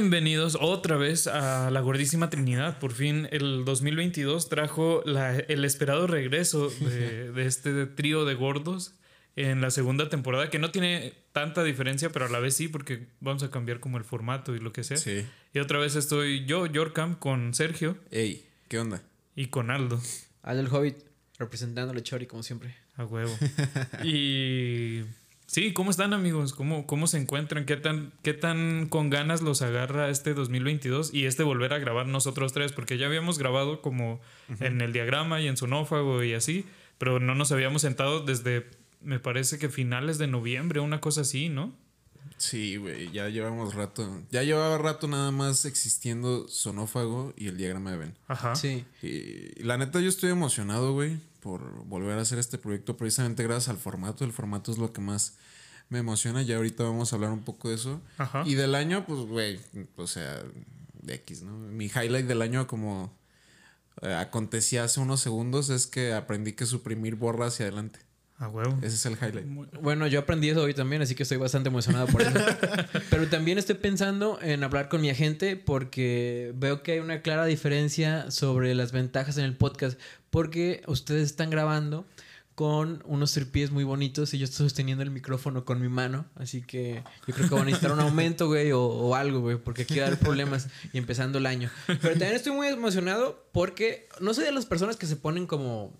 Bienvenidos otra vez a la gordísima Trinidad. Por fin el 2022 trajo la- el esperado regreso de, de este trío de gordos en la segunda temporada, que no tiene tanta diferencia, pero a la vez sí, porque vamos a cambiar como el formato y lo que sea. Sí. Y otra vez estoy yo, Yorkam, con Sergio Ey, ¿qué onda? y con Aldo. Al del Hobbit, representando a Chori como siempre. A huevo. y sí, ¿cómo están amigos? ¿Cómo, cómo se encuentran? ¿Qué tan, ¿Qué tan con ganas los agarra este 2022 y este volver a grabar nosotros tres? Porque ya habíamos grabado como en el diagrama y en sonófago y así, pero no nos habíamos sentado desde, me parece que finales de noviembre, una cosa así, ¿no? Sí, güey, ya llevamos rato. Ya llevaba rato nada más existiendo Sonófago y el diagrama de Ben. Ajá. Sí. Y la neta yo estoy emocionado, güey, por volver a hacer este proyecto precisamente gracias al formato. El formato es lo que más me emociona. Ya ahorita vamos a hablar un poco de eso. Ajá. Y del año, pues, güey, o sea, de X, ¿no? Mi highlight del año como eh, acontecía hace unos segundos es que aprendí que suprimir borra hacia adelante. A huevo. Ese es el highlight. Bueno, yo aprendí eso hoy también, así que estoy bastante emocionado por eso. Pero también estoy pensando en hablar con mi agente porque veo que hay una clara diferencia sobre las ventajas en el podcast. Porque ustedes están grabando con unos tripies muy bonitos y yo estoy sosteniendo el micrófono con mi mano. Así que yo creo que van a necesitar un aumento, güey, o, o algo, güey, porque aquí va a haber problemas y empezando el año. Pero también estoy muy emocionado porque no soy de las personas que se ponen como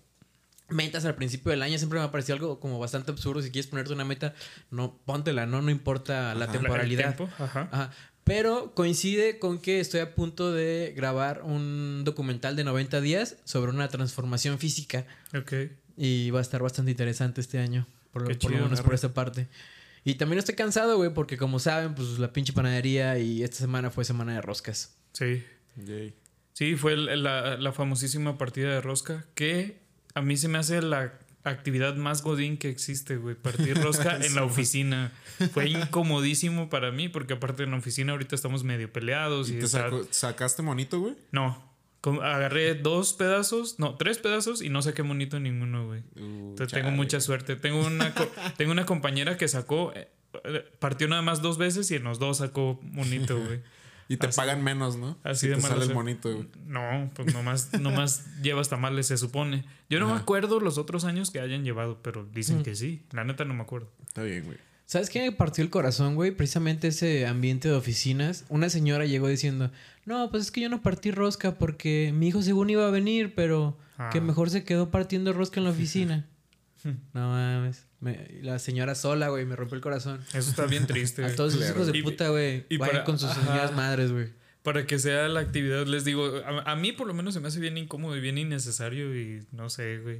metas al principio del año siempre me ha parecido algo como bastante absurdo. Si quieres ponerte una meta, no, póntela, no, no importa la Ajá. temporalidad. Ajá. Ajá. Pero coincide con que estoy a punto de grabar un documental de 90 días sobre una transformación física. Ok. Y va a estar bastante interesante este año. Por, Qué por lo menos por esta parte. Y también estoy cansado, güey, porque como saben, pues la pinche panadería y esta semana fue semana de roscas. Sí. Yay. Sí, fue la famosísima partida de rosca que a mí se me hace la actividad más godín que existe, güey. Partir rosca en la oficina. Fue incomodísimo para mí porque aparte en la oficina ahorita estamos medio peleados. Y, ¿Y te sacó- sacaste monito, güey? No. Agarré dos pedazos, no, tres pedazos y no saqué monito ninguno, güey. Uh, Entonces tengo mucha suerte. Tengo una, tengo una compañera que sacó, eh, eh, partió nada más dos veces y en los dos sacó monito, güey. Y te Así- pagan menos, ¿no? así Si de te mala sale el suerte. monito, güey. No, pues nomás, nomás llevas tamales, se supone. Yo no me acuerdo los otros años que hayan llevado, pero dicen Mm. que sí. La neta no me acuerdo. Está bien, güey. ¿Sabes qué me partió el corazón, güey? Precisamente ese ambiente de oficinas. Una señora llegó diciendo, no, pues es que yo no partí rosca porque mi hijo según iba a venir, pero que Ah. mejor se quedó partiendo rosca en la oficina. no mames. Me- la señora sola, güey, me rompió el corazón. Eso está bien triste. A todos esos claro. hijos de Y- puta, güey. y Vayan para- con sus ajá. señoras madres, güey. Para que sea la actividad, les digo, a, a mí por lo menos se me hace bien incómodo y bien innecesario y no sé, güey.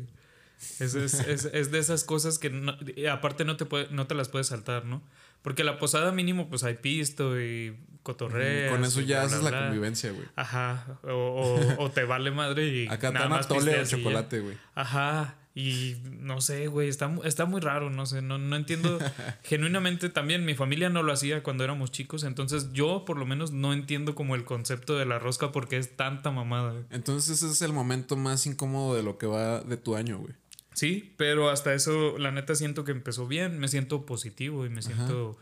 Es, es, es, es de esas cosas que no- y aparte no te, puede, no te las puedes saltar, ¿no? Porque la posada mínimo pues hay pisto y cotorreas. Con eso y ya bla, bla, haces la convivencia, güey. Ajá, o, o- o te vale madre y Acá nada más atole o y chocolate, güey. Ajá, y no sé, güey, está, está muy raro, no sé, no, no entiendo. Genuinamente también mi familia no lo hacía cuando éramos chicos, entonces yo por lo menos no entiendo como el concepto de la rosca porque es tanta mamada. güey. Entonces ese es el momento más incómodo de lo que va de tu año, güey. Sí, pero hasta eso, la neta siento que empezó bien, me siento positivo y me siento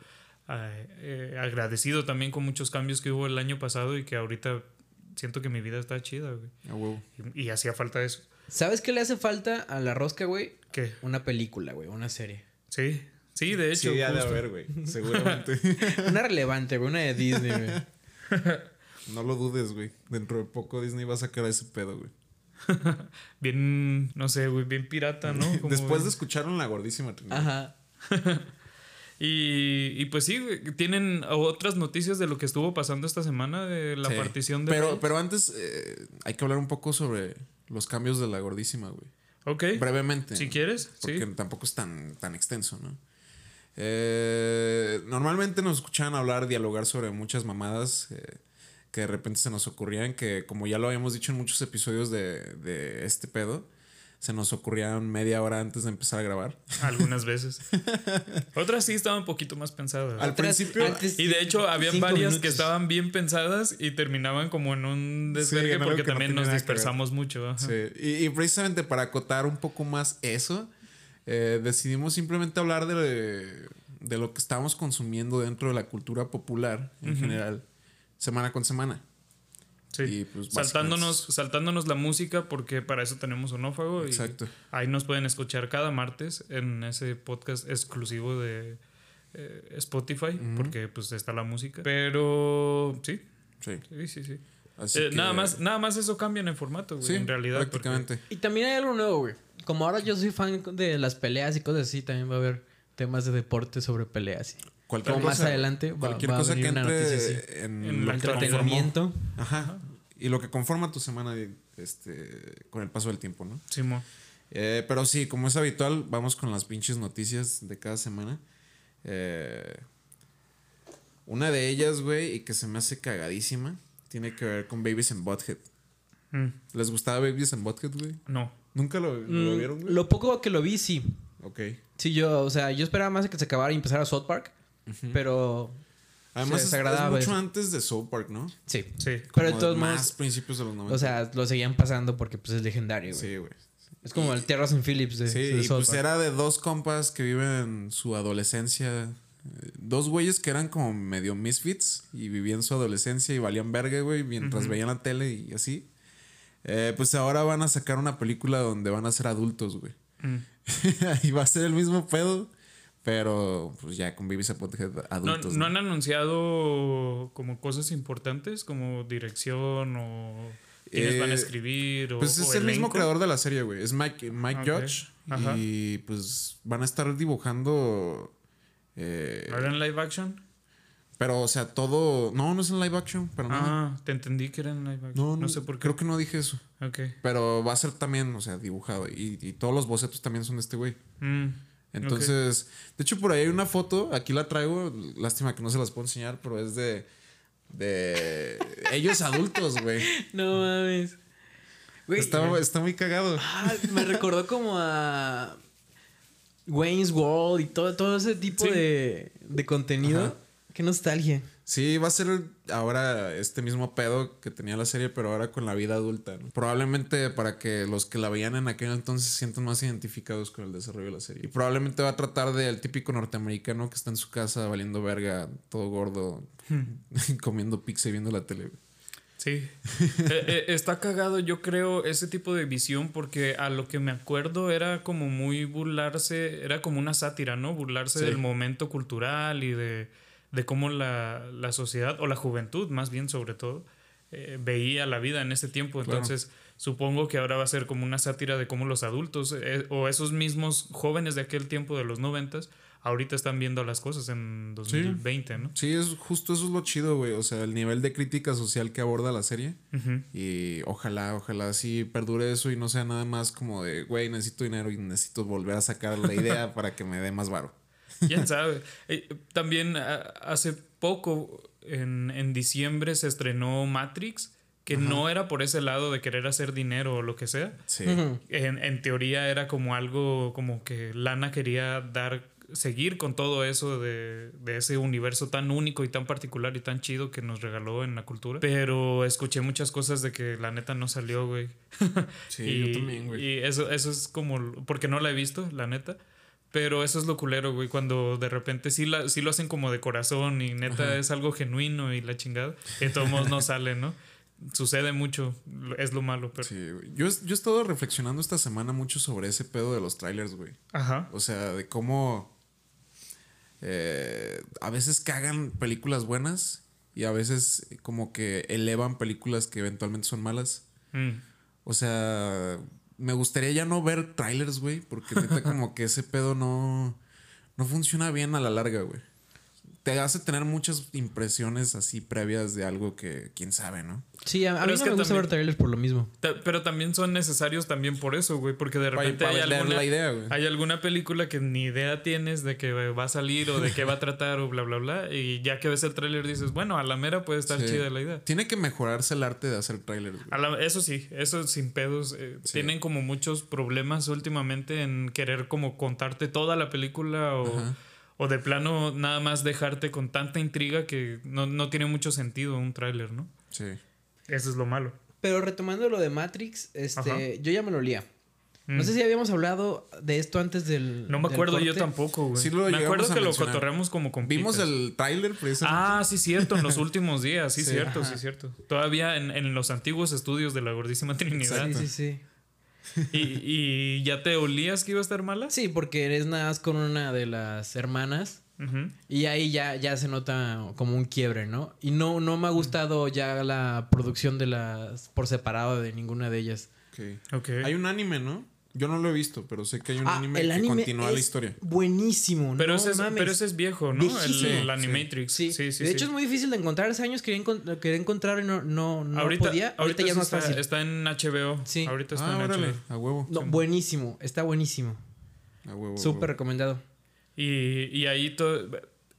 eh, eh, agradecido también con muchos cambios que hubo el año pasado y que ahorita siento que mi vida está chida, güey. A huevo. Y, y hacía falta eso. ¿Sabes qué le hace falta a la rosca, güey? ¿Qué? Una película, güey, una serie. Sí, sí, de hecho. justo. güey. Seguramente. Una relevante, güey, una de Disney, güey. no lo dudes, güey. Dentro de poco Disney va a sacar ese pedo, güey. bien, no sé, güey, bien pirata, ¿no? Como Después de escucharon la gordísima Trinidad. Ajá. Y, y pues sí, tienen otras noticias de lo que estuvo pasando esta semana de la Sí. partición de... Pero, Rey? pero antes eh, hay que hablar un poco sobre los cambios de la gordísima, güey. Ok, Brevemente. si quieres, Porque sí. tampoco es tan, tan extenso, ¿no? Eh, normalmente nos escuchaban hablar, dialogar sobre muchas mamadas eh, que de repente se nos ocurrían, que como ya lo habíamos dicho en muchos episodios de, de este pedo, se nos ocurrían media hora antes de empezar a grabar. Algunas veces. Otras sí estaban un poquito más pensadas. Al principio- antes- Y de hecho, habían varias minutos. que estaban bien pensadas y terminaban como en un desvergue algo porque no también nos dispersamos mucho. ajá. Sí, Y, y precisamente para acotar un poco más eso, eh, decidimos simplemente hablar de, de lo que estamos consumiendo dentro de la cultura popular en general. semana con semana. Sí. Y, pues, saltándonos, saltándonos la música porque para eso tenemos Onófago. Y Exacto. ahí nos pueden escuchar cada martes en ese podcast exclusivo de eh, Spotify porque pues está la música. Pero sí, Sí. sí, sí, sí. Así Eh, que- nada, más, nada más eso cambia en el formato, güey, Sí, en realidad. porque- prácticamente. Y también hay algo nuevo, güey. Como ahora yo soy fan de las peleas y cosas así, también va a haber temas de deporte sobre peleas. Cualquier Como más cosa- adelante va- cualquier va a cosa que venir entre noticia en, En lo la que conformó- Entretenimiento. Ajá. Y lo que conforma tu semana este, con el paso del tiempo, ¿no? Simón. Eh, pero sí, como es habitual, vamos con las pinches noticias de cada semana. Eh, una de ellas, güey, y que se me hace cagadísima, tiene que ver con Babies and Butthead. Mm, ¿Les gustaba Babies and Butthead, güey? no. ¿Nunca lo, lo Mm, vieron, güey? Lo poco que lo vi, sí. Ok. Sí, yo, o sea, yo esperaba más que se acabara y empezara South Park. Pero Además, es, mucho antes de South Park, ¿no? sí. Sí. Pero de todos más modos, principios de los 90. o sea, lo seguían pasando porque pues es legendario, güey. sí, güey. Es como el Terras en Phillips de, Sí, de y South pues Park. era de dos compas que viven su adolescencia. Dos güeyes que eran como medio misfits y vivían su adolescencia y valían verga, güey, mientras veían la tele y así. Eh, pues ahora van a sacar una película donde van a ser adultos, güey. Mm. y va a ser el mismo pedo, pero pues ya con Butthead ¿No, adultos. no ¿no? han anunciado como cosas importantes como dirección o quiénes van a Eh, escribir o Pues es o el mismo creador de la serie, güey. Es Mike, Mike Ok. Judge. Ajá. Y pues van a estar dibujando. eh, ¿No era en live action? Pero, o sea, todo. No, no es en live action, pero no. Ah, te entendí que era en live action. no, No, sé por qué. Creo que no dije eso. Ok. Pero va a ser también, o sea, dibujado. Y, y todos los bocetos también son de este güey. Mm, Entonces, de hecho, por ahí hay una foto. Aquí la traigo. Lástima que no se las puedo enseñar, pero es de. De ellos adultos, güey. No mames. Güey, Está, está muy cagado. ah, me recordó como a Wayne's World y todo, todo ese tipo Sí. de, de contenido. Ajá. Qué nostalgia. Sí, va a ser ahora este mismo pedo que tenía la serie, pero ahora con la vida adulta. ¿no? Probablemente para que los que la veían en aquel entonces se sientan más identificados con el desarrollo de la serie. Y probablemente va a tratar del típico norteamericano que está en su casa valiendo verga, todo gordo, comiendo pizza y viendo la tele. Sí. Eh, eh, está cagado, yo creo, ese tipo de visión, porque a lo que me acuerdo era como muy burlarse, era como una sátira, ¿no? Burlarse Sí. del momento cultural y de, de cómo la, la sociedad, o la juventud más bien sobre todo, eh, veía la vida en ese tiempo. Claro. Entonces, supongo que ahora va a ser como una sátira de cómo los adultos, eh, o esos mismos jóvenes de aquel tiempo de los noventas, ahorita están viendo las cosas en 2020, ¿no? Sí, es justo eso es lo chido, güey. O sea, el nivel de crítica social que aborda la serie. Y ojalá, ojalá sí perdure eso y no sea nada más como de, güey, necesito dinero y necesito volver a sacar la idea para que me dé más varo. ¿Quién sabe? Eh, También hace poco, en, en diciembre, se estrenó Matrix, que no era por ese lado de querer hacer dinero o lo que sea. Sí. En, en teoría era como algo como que Lana quería dar, seguir con todo eso de, de ese universo tan único y tan particular y tan chido que nos regaló en la cultura. Pero escuché muchas cosas de que la neta no salió, güey. Sí, y, yo también, güey. Y eso, eso es como, porque no la he visto, la neta. Pero eso es lo culero, güey, cuando de repente sí, la, sí lo hacen como de corazón y neta es algo genuino y la chingada. De todos modos no sale, ¿no? Sucede mucho, es lo malo, pero... Sí, güey. Yo, yo he estado reflexionando esta semana mucho sobre ese pedo de los trailers, güey. Ajá. O sea, de cómo eh, a veces cagan películas buenas y a veces como que elevan películas que eventualmente son malas. Mm. O sea, me gustaría ya no ver trailers, güey, porque neta como que ese pedo no, no funciona bien a la larga, güey. Te hace tener muchas impresiones así previas de algo que quién sabe, ¿no? Sí, a, mí es no que me gusta también- ver trailers por lo mismo. Ta- Pero también son necesarios también por eso, güey, porque de repente hay, alguna, la idea, güey. hay alguna película que ni idea tienes de que va a salir o de qué va a tratar o bla, bla, bla. Y ya que ves el tráiler dices, bueno, a la mera puede estar Sí. chida la idea. Tiene que mejorarse el arte de hacer trailers, güey. A la- eso sí, eso sin pedos. eh, Tienen como muchos problemas últimamente en querer como contarte toda la película o, Ajá. O de plano nada más dejarte con tanta intriga que no, no tiene mucho sentido un tráiler, ¿no? Sí. Eso es lo malo. Pero retomando lo de Matrix, Ajá. este, yo ya me lo olía. No sé si habíamos hablado de esto antes del. No me del acuerdo yo tampoco, güey. Sí lo me acuerdo que lo cotorreamos como con Vimos picas. el tráiler. Ah, sí, cierto, en los últimos días, sí, Sí. cierto, sí, cierto. Todavía en, en los antiguos estudios de la Gordísima Trinidad. Sí, sí, sí. Y, y ya te olías que iba a estar mala? Sí, porque eres nada más con una de las hermanas. Y ahí ya, ya se nota como un quiebre, ¿no? Y no, no me ha gustado ya la producción de las por separado de ninguna de ellas. Ok. Ok. Hay un anime, ¿no? Yo no lo he visto, pero sé que hay un Ah, anime el que continúa es la historia. buenísimo, Pero, no ese es, pero ese es viejo, ¿no? El, el Animatrix. Sí, sí, sí. de sí. hecho es muy difícil de encontrar. Hace años quería, quería encontrar y no, no, no ahorita, podía. Ahorita, ya es más está, fácil. Está en HBO. Sí. Ahorita está Ah, en órale, HBO. a huevo. No, buenísimo, está buenísimo. A huevo. Súper recomendado. Y, y ahí todo.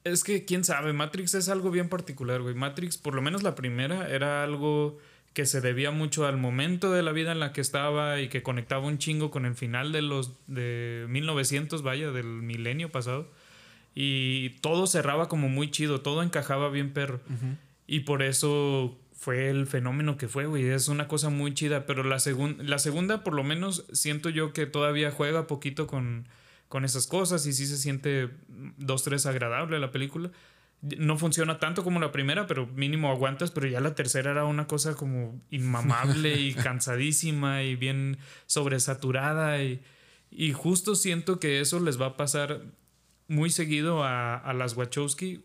Es que quién sabe, Matrix es algo bien particular, güey. Matrix, por lo menos la primera, era algo que se debía mucho al momento de la vida en la que estaba y que conectaba un chingo con el final de los de 1900, vaya, del milenio pasado. Y todo cerraba como muy chido, todo encajaba bien perro. Y por eso fue el fenómeno que fue, güey. Es una cosa muy chida. Pero la, segun- la segunda, por lo menos, siento yo que todavía juega poquito con, con esas cosas y sí se siente dos, tres agradable la película. No funciona tanto como la primera, pero mínimo aguantas. Pero ya la tercera era una cosa como inmamable y cansadísima y bien sobresaturada. Y, y justo siento que eso les va a pasar muy seguido a, a las Wachowski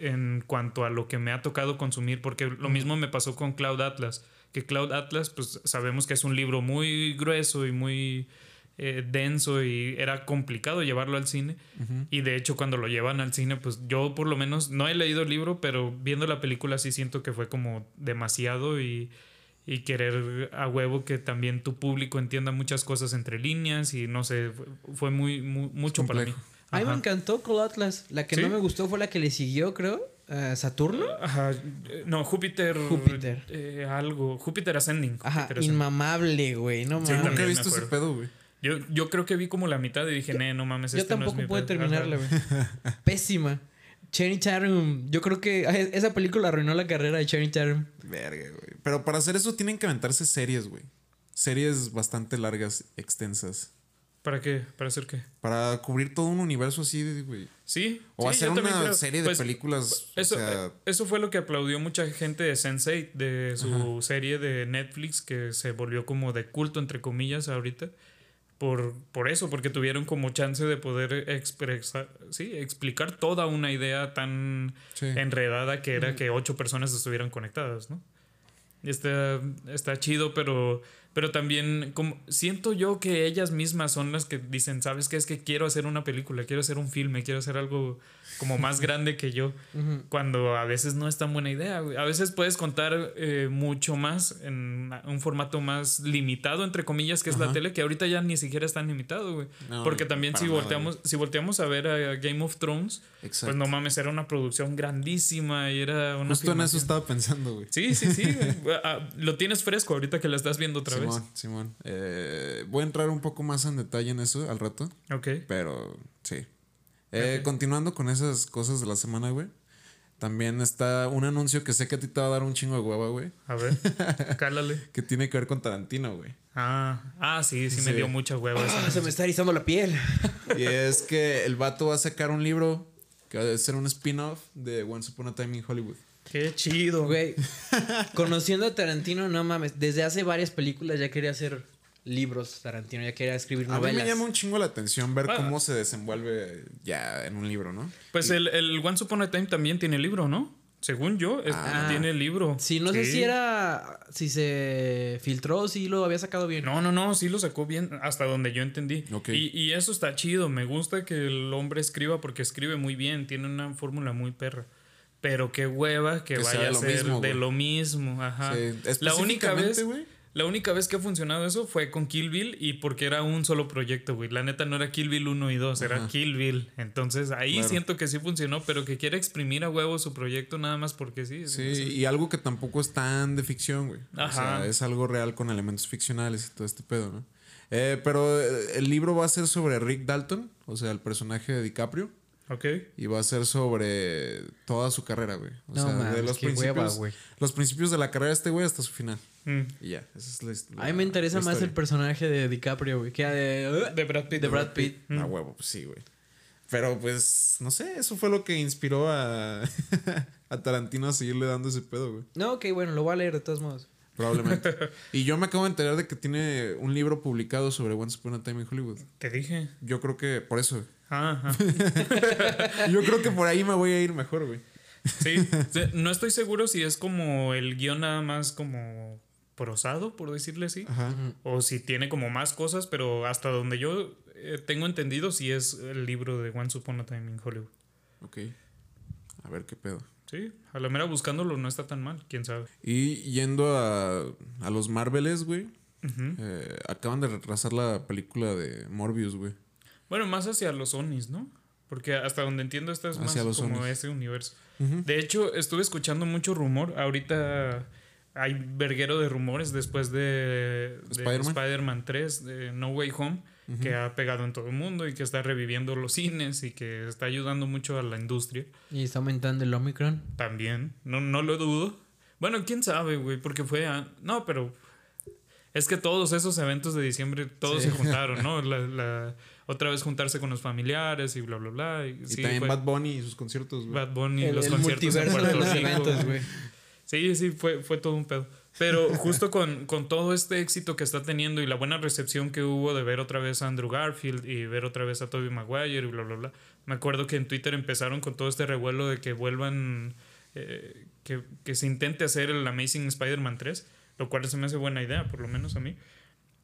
en cuanto a lo que me ha tocado consumir, porque lo mismo me pasó con Cloud Atlas, que Cloud Atlas, pues sabemos que es un libro muy grueso y muy eh, denso y era complicado llevarlo al cine. Y de hecho cuando lo llevan al cine, pues yo por lo menos no he leído el libro, pero viendo la película sí siento que fue como demasiado y, y querer a huevo que también tu público entienda muchas cosas entre líneas y no sé, fue, muy, muy- mucho para mí. A mí me encantó Call Atlas. La que ¿Sí? no me gustó fue la que le siguió, creo. Saturno. Ajá, eh, no, Júpiter. Júpiter. eh, algo. Júpiter Ascending. Ajá, Júpiter Ascending. inmamable, güey. No Sí, mames. Nunca también he visto ese pedo, güey. Yo, yo creo que vi como la mitad y dije, "Nee, no mames, Yo este no es tampoco mi pude pedo". terminarla, güey. Pésima. Channing Tatum. Yo creo que esa película arruinó la carrera de Channing Tatum. Verga, güey. Pero para hacer eso tienen que aventarse series, güey. Series bastante largas, extensas. ¿Para qué? ¿Para hacer qué? Para cubrir todo un universo así, de- güey. Sí. O sí, hacer una creo. serie de Pues, películas. Eso, o sea, eh, eso fue lo que aplaudió mucha gente de Sense8, de su serie de Netflix, que se volvió como de culto, entre comillas, ahorita. Por, por eso, porque tuvieron como chance de poder expresar, sí, explicar toda una idea tan sí. enredada que era que ocho personas estuvieran conectadas, ¿no? Y está, está chido, pero, pero también como, siento yo que ellas mismas son las que dicen, ¿sabes qué? Es que quiero hacer una película, quiero hacer un filme, quiero hacer algo como más grande que yo, cuando a veces no es tan buena idea. güey. A veces puedes contar eh, mucho más en un formato más limitado, entre comillas, que es la tele, que ahorita ya ni siquiera es tan limitado, güey. No, Porque también si nada, volteamos, si volteamos a ver a Game of Thrones, Exacto. pues no mames, era una producción grandísima y era una. Justo en eso filmación. estaba pensando, güey. Sí, sí, sí. Ah, Lo tienes fresco ahorita que la estás viendo otra Simón, Simón. Eh, voy a entrar un poco más en detalle en eso al rato. vez. Ok. Pero sí. Eh. Continuando con esas cosas de la semana, güey. También está un anuncio que sé que a ti te va a dar un chingo de hueva, güey. A ver, cálale. Que tiene que ver con Tarantino, güey. Ah, ah sí, sí, me dio mucha hueva. Ah, se me está erizando la piel. Y es que el vato va a sacar un libro que va a ser un spin-off de Once Upon a Time in Hollywood. Qué chido. Güey, conociendo a Tarantino, no mames. Desde hace varias películas ya quería hacer libros Tarantino, ya quería escribir A mí novelas. me llama un chingo la atención ver Ah. cómo se desenvuelve ya en un libro, ¿no? Pues el, el Once Upon a Time también tiene libro, ¿no? Según yo, es- Ah. tiene libro. Sí, no sé si era. Si se filtró, si lo había sacado bien. No, no, no, sí lo sacó bien hasta donde yo entendí. Ok. Y, y eso está chido, me gusta que el hombre escriba porque escribe muy bien, tiene una fórmula muy perra. Pero qué hueva que, vaya de a lo ser mismo, de lo mismo, ajá. Sí, La única vez. La única vez que ha funcionado eso fue con Kill Bill y porque era un solo proyecto, güey. La neta no era Kill Bill 1 y 2, era. Kill Bill. Entonces ahí Claro. siento que sí funcionó, pero que quiere exprimir a huevo su proyecto nada más porque sí. Sí, no sé. y algo que tampoco es tan de ficción, güey. O Ajá. sea, es algo real con elementos ficcionales y todo este pedo, ¿no? Eh, pero eh, el libro va a ser sobre Rick Dalton, o sea, el personaje de DiCaprio. Ok. Y va a ser sobre toda su carrera, güey. O No sea, de mames, los principios, hueva, güey. los principios de la carrera de este güey hasta su final. Mm. Y ya, esa es la, his- A mí la- me interesa la más el personaje de DiCaprio, güey, que de, De Brad Pitt. de Brad Pitt. A huevo, pues sí, güey. Pero pues, no sé, eso fue lo que inspiró a, a Tarantino a seguirle dando ese pedo, güey. No, ok, bueno, lo voy a leer de todos modos. Probablemente. y yo me acabo de enterar de que tiene un libro publicado sobre Once Upon a Time in Hollywood. Te dije. Yo creo que por eso. Ajá. Yo creo que por ahí me voy a ir mejor, güey. Sí. Sí, No estoy seguro si es como el guion nada más como prosado, por decirle así. Ajá. O si tiene como más cosas, pero hasta donde yo eh, tengo entendido, si es el libro de Once Upon a Time in Hollywood. Ok. A ver qué pedo. Sí, a la mera buscándolo no está tan mal, quién sabe. Y yendo a, a los Marveles, güey. Eh, acaban de retrasar la película de Morbius, güey. Bueno, más hacia los Onis, ¿no? Porque hasta donde entiendo, esta es Hacia más los como Onis. ese universo. De hecho, estuve escuchando mucho rumor. Ahorita hay verguero de rumores después de, de Spider-Man. Spider-Man 3, de No Way Home, que ha pegado en todo el mundo y que está reviviendo los cines y que está ayudando mucho a la industria. Y está aumentando el Omicron. También, no, no lo dudo. Bueno, quién sabe, güey, porque fue... a- No, pero es que todos esos eventos de diciembre, todos Sí. se juntaron, ¿no? La, la- otra vez juntarse con los familiares y bla, bla, bla. Y, Y sí, también fue Bad Bunny y sus conciertos, güey. Bad Bunny, El, los el conciertos en Puerto Rico. eventos, güey. Sí, sí, fue, fue todo un pedo. Pero justo con, con todo este éxito que está teniendo y la buena recepción que hubo de ver otra vez a Andrew Garfield y ver otra vez a Tobey Maguire y bla, bla, bla. Me acuerdo que en Twitter empezaron con todo este revuelo de que vuelvan, eh, que, que se intente hacer el Amazing Spider-Man 3, lo cual se me hace buena idea, por lo menos a mí.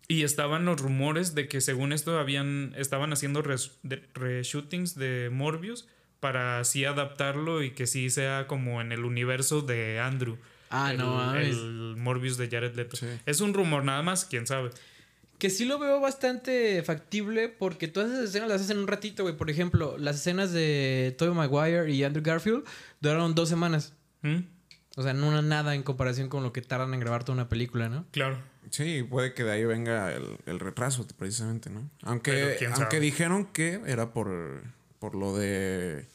Y estaban los rumores de que según esto habían, estaban haciendo reshootings de Morbius para así adaptarlo y que sí sea como en el universo de Andrew. Ah, el, no mames. el Morbius de Jared Leto. Sí. Es un rumor nada más, quién sabe. Que sí lo veo bastante factible porque todas esas escenas las hacen un ratito, güey. Por ejemplo, las escenas de Tobey Maguire y Andrew Garfield duraron dos semanas. ¿Mm? O sea, no nada en comparación con lo que tardan en grabar toda una película, ¿no? Claro. Sí, puede que de ahí venga el, el retraso, precisamente, ¿no? Aunque, aunque dijeron que era por, por lo de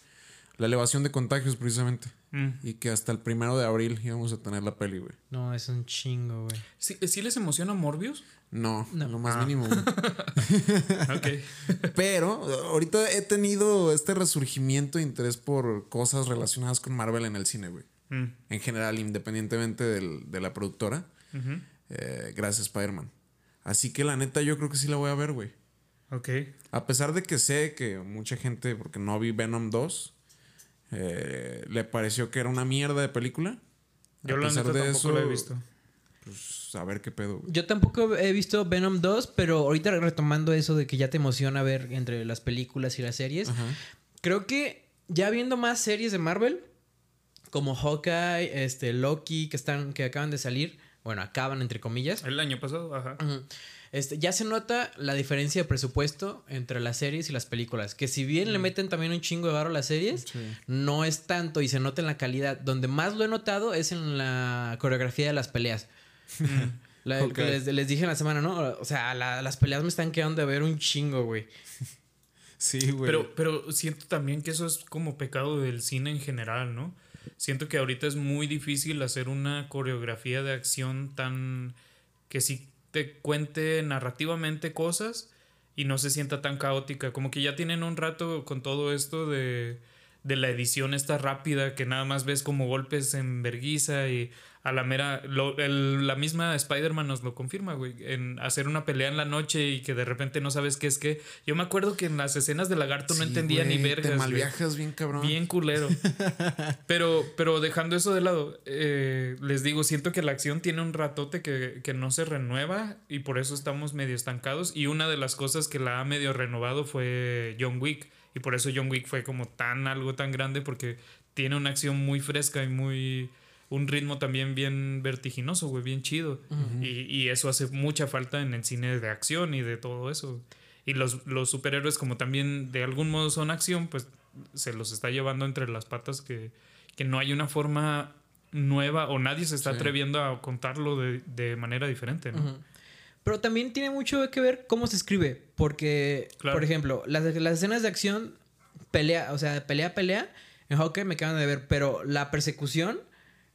la elevación de contagios, precisamente. Mm. Y que hasta el primero de abril íbamos a tener la peli, güey. No, es un chingo, güey. ¿Sí, sí les emociona Morbius? No, No. lo más Ah. mínimo. güey. Ok. Pero ahorita he tenido este resurgimiento de interés por cosas relacionadas con Marvel en el cine, güey. Mm. En general, independientemente del- de la productora. Ujú. Eh, gracias, Spider-Man. Así que la neta, yo creo que sí la voy a ver, güey. Ok. A pesar de que sé que mucha gente, porque no vi Venom 2, eh, le pareció que era una mierda de película. Yo a la pesar neta de tampoco eso, lo he visto. Pues a ver qué pedo, güey. Yo tampoco he visto Venom 2, pero ahorita retomando eso de que ya te emociona ver entre las películas y las series, Ajá. creo que ya viendo más series de Marvel, como Hawkeye, este, Loki, que están, que acaban de salir, bueno, acaban entre comillas. El año pasado, ajá. Este, ya se nota la diferencia de presupuesto entre las series y las películas. Que si bien le meten también un chingo de varo a las series, Sí. no es tanto y se nota en la calidad. Donde más lo he notado es en la coreografía de las peleas. La- el que Ok. les, les dije en la semana, ¿no? O sea, la- las peleas me están quedando de ver un chingo, güey. Sí, güey. Pero, pero siento también que eso es como pecado del cine en general, ¿no? Siento que ahorita es muy difícil hacer una coreografía de acción tan que sí te cuente narrativamente cosas y no se sienta tan caótica. Como que ya tienen un rato con todo esto de, de la edición esta rápida que nada más ves como golpes en verguiza y a la mera... lo- el- la misma Spider-Man nos lo confirma, güey. En hacer una pelea en la noche y que de repente no sabes qué es qué. Yo me acuerdo que en las escenas de Lagarto no entendía ni güey, vergas, Te güey. malviajas bien cabrón. Bien culero. pero, pero dejando eso de lado, eh, les digo, siento que la acción tiene un ratote que, que no se renueva y por eso estamos medio estancados. Y una de las cosas que la ha medio renovado fue John Wick. Y por eso John Wick fue como tan algo tan grande porque tiene una acción muy fresca y muy... Un ritmo también bien vertiginoso, güey, bien chido. y, y eso hace mucha falta en el cine de acción y de todo eso. Y los, los superhéroes, como también de algún modo son acción, pues se los está llevando entre las patas que, que no hay una forma nueva o nadie se está Sí. atreviendo a contarlo de, de manera diferente, ¿no? Pero también tiene mucho que ver cómo se escribe. Porque, Claro. por ejemplo, las, las escenas de acción pelea, o sea, pelea, pelea. En Hawkeye me acaban de ver, pero la persecución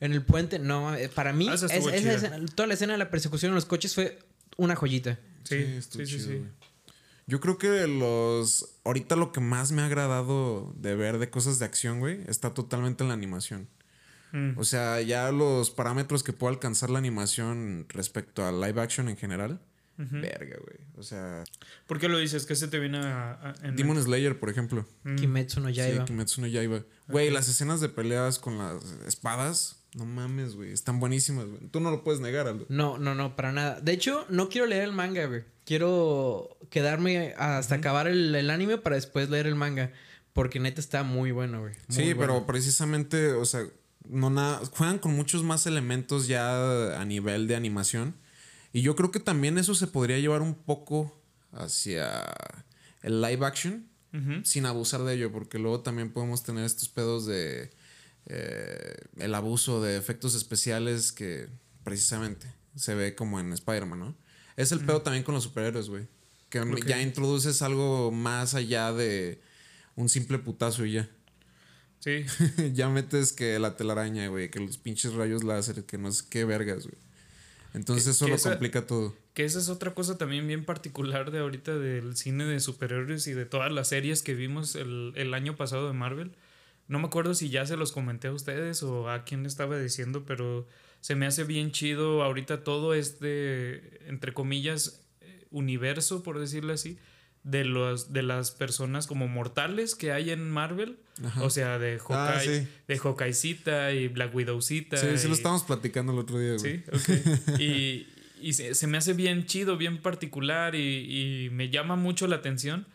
en el puente, no, eh, para mí, Ah, es- esa escena- toda la escena de la persecución en los coches fue una joyita. Sí, estuvo sí, sí, chido, sí. güey. Yo creo que los. Ahorita lo que más me ha agradado de ver de cosas de acción, güey, está totalmente en la animación. Mm. O sea, ya los parámetros que puede alcanzar la animación respecto a live action en general. Verga, güey. O sea, ¿Por qué lo dices? ¿Qué se te viene a, a- en Demon Slayer, por ejemplo. Mm. Kimetsu no Yaiba. Sí, Kimetsu no Yaiba. Güey, las escenas de peleas con las espadas, no mames, güey. Están buenísimas, güey. Tú no lo puedes negar, Aldo. No, no, no, para nada. De hecho, no quiero leer el manga, güey. Quiero quedarme hasta acabar el, el anime para después leer el manga. Porque neta está muy bueno, güey. Sí, bueno. pero precisamente, o sea, no nada, juegan con muchos más elementos ya a nivel de animación. Y yo creo que también eso se podría llevar un poco hacia el live action, sin abusar de ello, porque luego también podemos tener estos pedos de eh, el abuso de efectos especiales que precisamente se ve como en Spider-Man, ¿no? Es el pedo también con los superhéroes, güey. Que ya introduces algo más allá de un simple putazo y ya. Sí. ya metes que la telaraña, güey, que los pinches rayos láser, que no sé qué vergas, güey. Entonces Que- eso que lo esa- complica todo. Que esa es otra cosa también bien particular de ahorita del cine de superhéroes y de todas las series que vimos el, el año pasado de Marvel. No me acuerdo si ya se los comenté a ustedes o a quién estaba diciendo, pero se me hace bien chido ahorita todo este, entre comillas, eh, universo, por decirlo así, de, los, de las personas como mortales que hay en Marvel. Ajá. O sea, de Ah, Hawkeye, sí. de Hawkeyecita y Black Widowcita. Sí, sí lo y- estábamos platicando el otro día, güey. Sí, ok. Y, y se, se me hace bien chido, bien particular y, y me llama mucho la atención.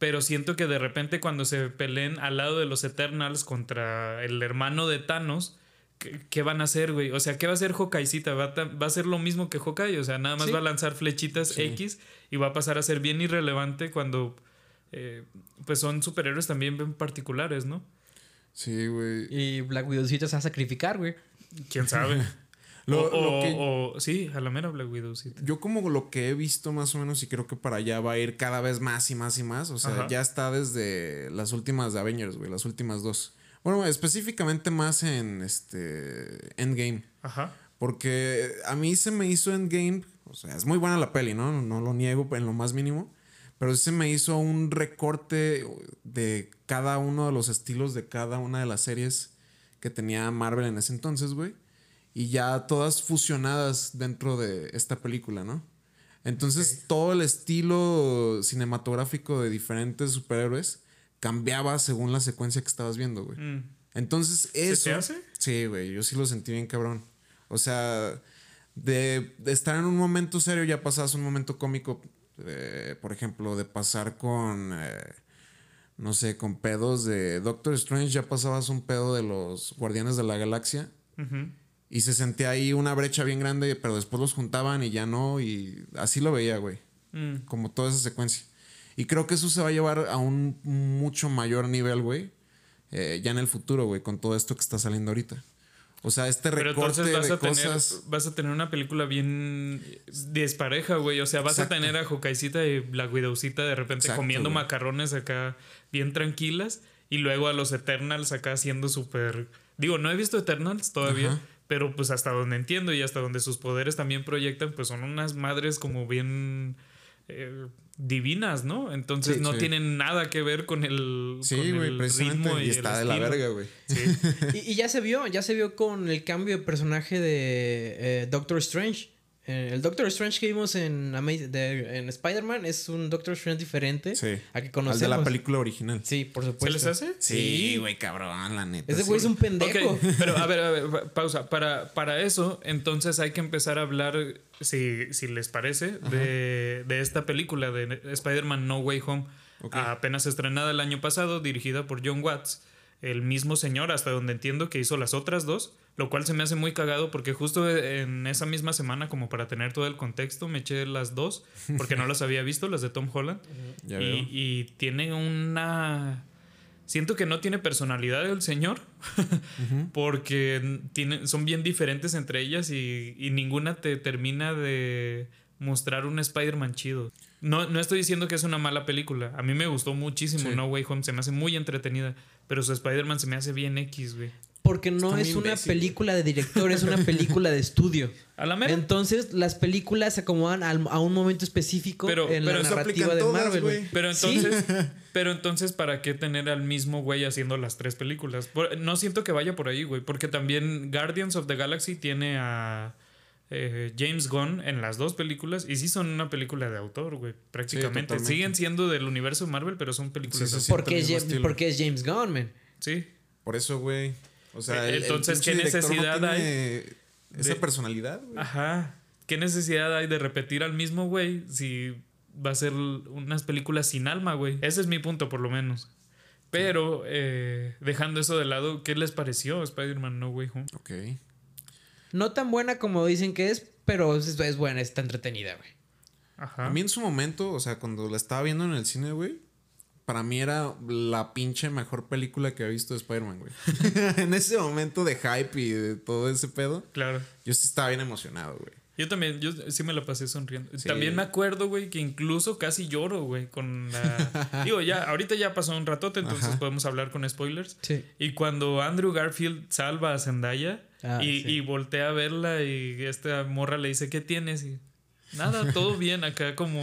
Pero siento que de repente cuando se peleen al lado de los Eternals contra el hermano de Thanos, ¿qué, qué van a hacer, güey? O sea, ¿qué va a hacer Hawkeyecita? ¿Va va a ser lo mismo que Hawkeye? O sea, nada más Sí. va a lanzar flechitas Sí. X y va a pasar a ser bien irrelevante cuando... eh, pues son superhéroes también bien particulares, ¿no? Sí, güey. Y Black Widowcita se va a sacrificar, güey. ¿Quién sabe? Lo- o, lo que- o- sí, a la mera Black Widowcita. Yo como lo que he visto más o menos y creo que para allá va a ir cada vez más y más y más. O sea, Ajá. ya está desde las últimas de Avengers, güey, las últimas dos. Bueno, específicamente más en este Endgame. Ajá. Porque a mí se me hizo Endgame, o sea, es muy buena la peli, ¿no? No lo niego en lo más mínimo. Pero sí se me hizo un recorte de cada uno de los estilos de cada una de las series que tenía Marvel en ese entonces, güey. Y ya todas fusionadas dentro de esta película, ¿no? Entonces todo el estilo cinematográfico de diferentes superhéroes cambiaba según la secuencia que estabas viendo, güey. Mm. Entonces eso... te hace? Sí, güey, yo sí lo sentí bien cabrón. O sea, de, de estar en un momento serio ya pasabas un momento cómico, eh, por ejemplo, de pasar con, eh, no sé, con pedos de Doctor Strange, ya pasabas un pedo de los Guardianes de la Galaxia. Ujú. Y se sentía ahí una brecha bien grande, pero después los juntaban y ya no, y así lo veía, güey. Mm. Como toda esa secuencia. Y creo que eso se va a llevar a un mucho mayor nivel, güey. eh, ya en el futuro, güey, con todo esto que está saliendo ahorita. O sea, este Pero recorte entonces vas de a, tener, cosas. vas a tener una película bien despareja, güey. O sea, vas Exacto. a tener a Hawkeyecita y Black Widowcita de repente Exacto, comiendo güey. macarrones acá bien tranquilas. Y luego a los Eternals acá siendo súper... Digo, no he visto Eternals todavía. Ajá. Pero pues hasta donde entiendo y hasta donde sus poderes también proyectan, pues son unas madres como bien eh, divinas, ¿no? Entonces Sí, no sí. tienen nada que ver con el, Sí, con el ritmo Y, y, está el de la verga, güey. Sí. Y, y ya se vio, ya se vio con el cambio de personaje de eh, Doctor Strange. Eh, el Doctor Strange que vimos en, en Spider-Man es un Doctor Strange diferente Sí. a que Al conocemos. de la película original. Sí, por ¿Se supuesto. les hace? Sí, güey, cabrón, la neta. Ese sí. güey es un pendejo. Pero a ver, a ver, pa- pausa. Para, para eso, entonces hay que empezar a hablar, si, si les parece, de, de esta película de Spider-Man No Way Home, apenas estrenada el año pasado, dirigida por John Watts, el mismo señor, hasta donde entiendo que hizo las otras dos, lo cual se me hace muy cagado porque justo en esa misma semana, como para tener todo el contexto, me eché las dos, porque no las había visto, las de Tom Holland. Y, y tiene una. Siento que no tiene personalidad el señor. porque tiene, son bien diferentes entre ellas y, y ninguna te termina de mostrar un Spider-Man chido. No, no estoy diciendo que es una mala película. A mí me gustó muchísimo Sí. No Way Home. Se me hace muy entretenida. Pero su Spider-Man se me hace bien X, güey. Porque no Está es una imbécil, película de director, es una película de estudio. A la mera. Entonces, las películas se acomodan al- a un momento específico Pero- en pero la narrativa de todas, Marvel, güey. Pero Sí. entonces, pero entonces, ¿para qué tener al mismo güey haciendo las tres películas? Por- no siento que vaya por ahí, güey. Porque también Guardians of the Galaxy tiene a eh, James Gunn en las dos películas. Y sí son una película de autor, güey. Prácticamente. Siguen siendo del universo de Marvel, pero son películas Sí, de sí, autor. Porque, es, porque es James Gunn, man. Sí. Por eso, güey. O sea, el Entonces, ¿qué no necesidad hay Esa de- personalidad, güey. Ajá. ¿Qué necesidad hay de repetir al mismo güey si va a ser unas películas sin alma, güey? Ese es mi punto, por lo menos. Pero, eh, dejando eso de lado, ¿qué les pareció Spider-Man No Way Home? Ok. No tan buena como dicen que es, pero es, es buena, está entretenida, güey. Ajá. A mí en su momento, o sea, cuando la estaba viendo en el cine, güey, para mí era la pinche mejor película que había visto de Spider-Man, güey. en ese momento de hype y de todo ese pedo, Claro. yo sí estaba bien emocionado, güey. Yo también, yo sí me la pasé sonriendo. Sí. También me acuerdo, güey, que incluso casi lloro, güey, con la... Digo, ya, ahorita ya pasó un ratote, entonces Ajá. podemos hablar con spoilers. Sí. Y cuando Andrew Garfield salva a Zendaya Ah, y, sí. y voltea a verla y esta morra le dice, ¿qué tienes? Y nada, todo bien, acá como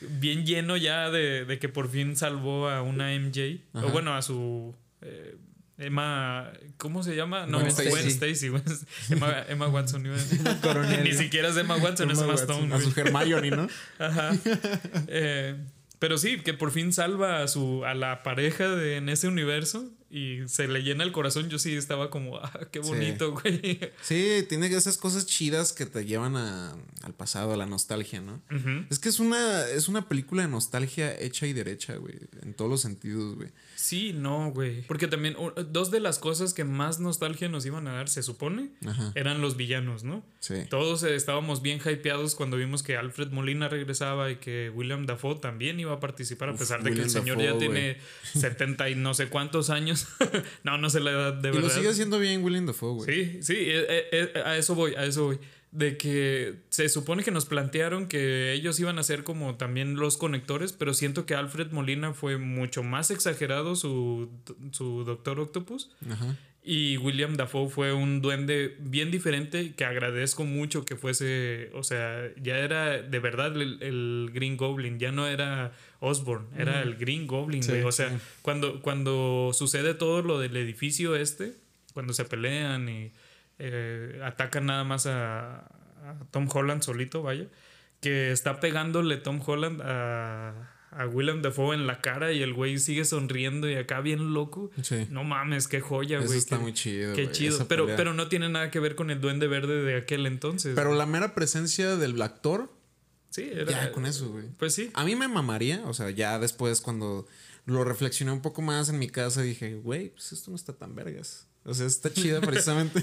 bien lleno ya de, de que por fin salvó a una MJ. Ajá. O bueno, a su... eh, Emma, ¿cómo se llama? No, Gwen Gwen Stacy. Emma, Emma Watson. Ni siquiera es Emma Watson, es Emma Stone. A su Hermione, ¿no? Ajá. Eh, pero sí, que por fin salva a su a la pareja de, en ese universo y se le llena el corazón. Yo sí estaba como, ah, qué Sí. bonito, güey. Sí, tiene esas cosas chidas que te llevan a- al pasado, a la nostalgia, ¿no? Ujú. Es que es una, es una película de nostalgia hecha y derecha, güey. En todos los sentidos, güey. Sí, no, güey. Porque también dos de las cosas que más nostalgia nos iban a dar, se supone, Ajá. eran los villanos, ¿no? Sí. Todos estábamos bien hypeados cuando vimos que Alfred Molina regresaba y que William Dafoe también iba a participar, a Uf, pesar de que el señor Dafoe, ya tiene 70 y no sé cuántos años. no, no sé la edad de Y verdad. lo sigue haciendo bien William Dafoe, güey. Sí, sí, eh, eh, eh, a eso voy, a eso voy. De que se supone que nos plantearon que ellos iban a ser como también los conectores, pero siento que Alfred Molina fue mucho más exagerado su, su Doctor Octopus. Ajá. Y William Dafoe fue un duende bien diferente que agradezco mucho que fuese, o sea, ya era de verdad el, el Green Goblin, ya no era Osborn, era el Green Goblin, Sí, güey. O sea, sí. cuando, cuando sucede todo lo del edificio este, cuando se pelean y eh, atacan nada más a, a Tom Holland solito, vaya, que está pegándole Tom Holland a, a William Dafoe en la cara y el güey sigue sonriendo y acá bien loco. Sí. No mames, qué joya, Eso güey. está qué- muy chido. Qué chido. Pero, pelea. pero no tiene nada que ver con el duende verde de aquel entonces. Pero la mera presencia del actor, sí, era. ya con eso, güey. Pues sí. A mí me mamaría, o sea, ya después cuando lo reflexioné un poco más en mi casa, dije, güey, pues esto no está tan vergas. O sea, está chida precisamente.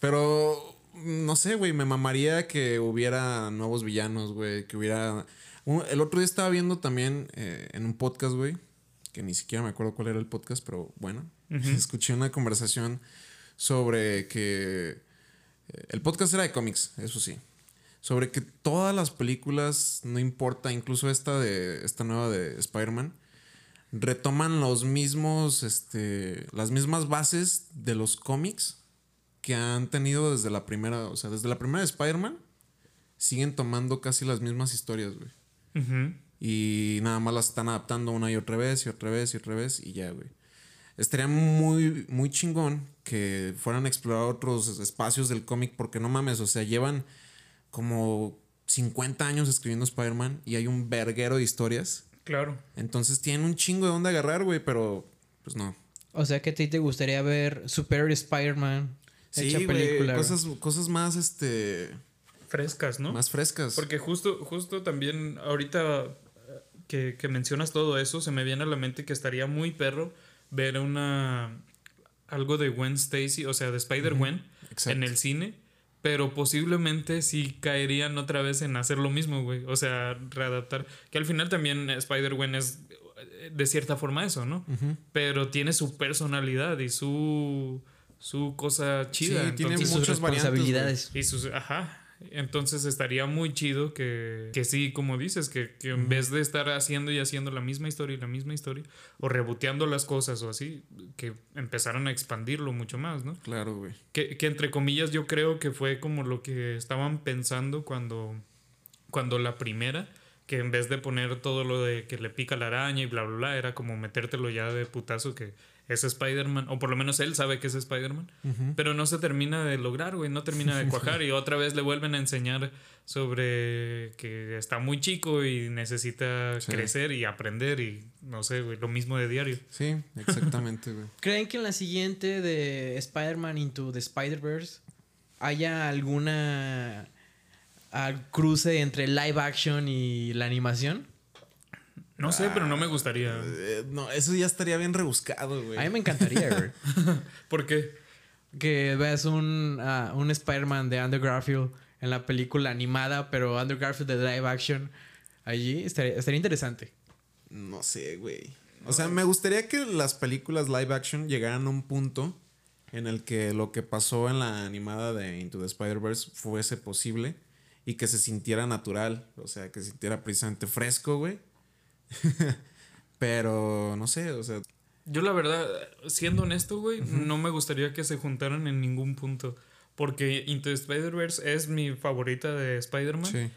Pero, no sé, güey, me mamaría que hubiera nuevos villanos, güey, que hubiera... El otro día estaba viendo también eh, en un podcast, güey, que ni siquiera me acuerdo cuál era el podcast, pero bueno, escuché una conversación sobre que... eh, El podcast era de cómics, eso sí sobre que todas las películas, no importa, incluso esta de esta nueva de Spider-Man, retoman los mismos, este, las mismas bases de los cómics que han tenido desde la primera, o sea, desde la primera de Spider-Man, siguen tomando casi las mismas historias, güey. Y nada más las están adaptando una y otra vez y otra vez y otra vez y ya, güey. Estaría muy, muy chingón que fueran a explorar otros espacios del cómic porque no mames, o sea, llevan como 50 años escribiendo Spider-Man y hay un verguero de historias. Claro. Entonces tienen un chingo de dónde agarrar, güey, pero pues no. O sea que a ti te gustaría ver Superior Spider-Man hecha Sí, película. güey, güey. cosas, cosas más, este, Frescas, ¿no? más frescas. Porque justo, justo también ahorita eh, que, que mencionas todo eso, se me viene a la mente que estaría muy perro ver una algo de Gwen Stacy, o sea, de Spider-Gwen Exacto. en el cine. Pero posiblemente sí caerían otra vez en hacer lo mismo, güey. O sea, readaptar. Que al final también Spider-Gwen es eh, de cierta forma eso, ¿no? Pero tiene su personalidad y su, su cosa chida. Sí, tiene y entonces- sus muchas responsabilidades. y sus, ajá. Entonces estaría muy chido que, que sí, como dices, que, que en vez de estar haciendo y haciendo la misma historia y la misma historia, o reboteando las cosas o así, que empezaran a expandirlo mucho más, ¿no? Claro, güey. Que, que entre comillas yo creo que fue como lo que estaban pensando cuando, cuando la primera, que en vez de poner todo lo de que le pica la araña y bla, bla, bla, era como metértelo ya de putazo que es Spider-Man, o por lo menos él sabe que es Spider-Man, pero no se termina de lograr, güey, no termina de cuajar y otra vez le vuelven a enseñar sobre que está muy chico y necesita Sí. crecer y aprender y no sé, güey, lo mismo de diario. Sí, exactamente, güey. ¿Creen que en la siguiente de Spider-Man Into the Spider-Verse haya alguna al cruce entre live action y la animación? No sé, pero no me gustaría. Eh, no, eso ya estaría bien rebuscado, güey. A mí me encantaría, güey. ¿Por qué? que veas un, ah, un Spider-Man de Andrew Garfield en la película animada, pero Andrew Garfield de live action allí estaría, estaría interesante. No sé, güey. O sea, me gustaría que las películas live action llegaran a un punto en el que lo que pasó en la animada de Into the Spider-Verse fuese posible y que se sintiera natural. O sea, que se sintiera precisamente fresco, güey. Pero, no sé, o sea, Yo la verdad, siendo honesto, güey, no me gustaría que se juntaran en ningún punto. Porque Into Spider-Verse es mi favorita de Spider-Man. sí.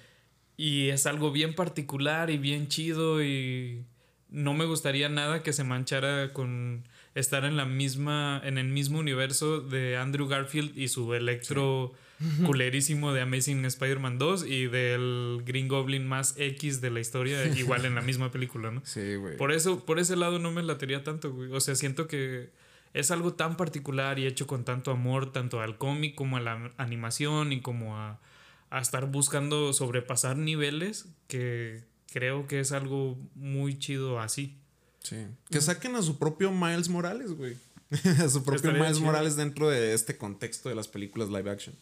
Y es algo bien particular y bien chido y no me gustaría nada que se manchara con estar en la misma en el mismo universo de Andrew Garfield y su electro culerísimo de Amazing Spider-Man 2 y del Green Goblin más X de la historia igual en la misma película, ¿no? Sí, güey. Por eso por ese lado no me latería tanto, güey. O sea, siento que es algo tan particular y hecho con tanto amor tanto al cómic como a la animación y como a a estar buscando sobrepasar niveles que creo que es algo muy chido así. Sí. Que saquen a su propio Miles Morales, güey. a su propio Estaría Miles chido. Morales dentro de este contexto de las películas live action.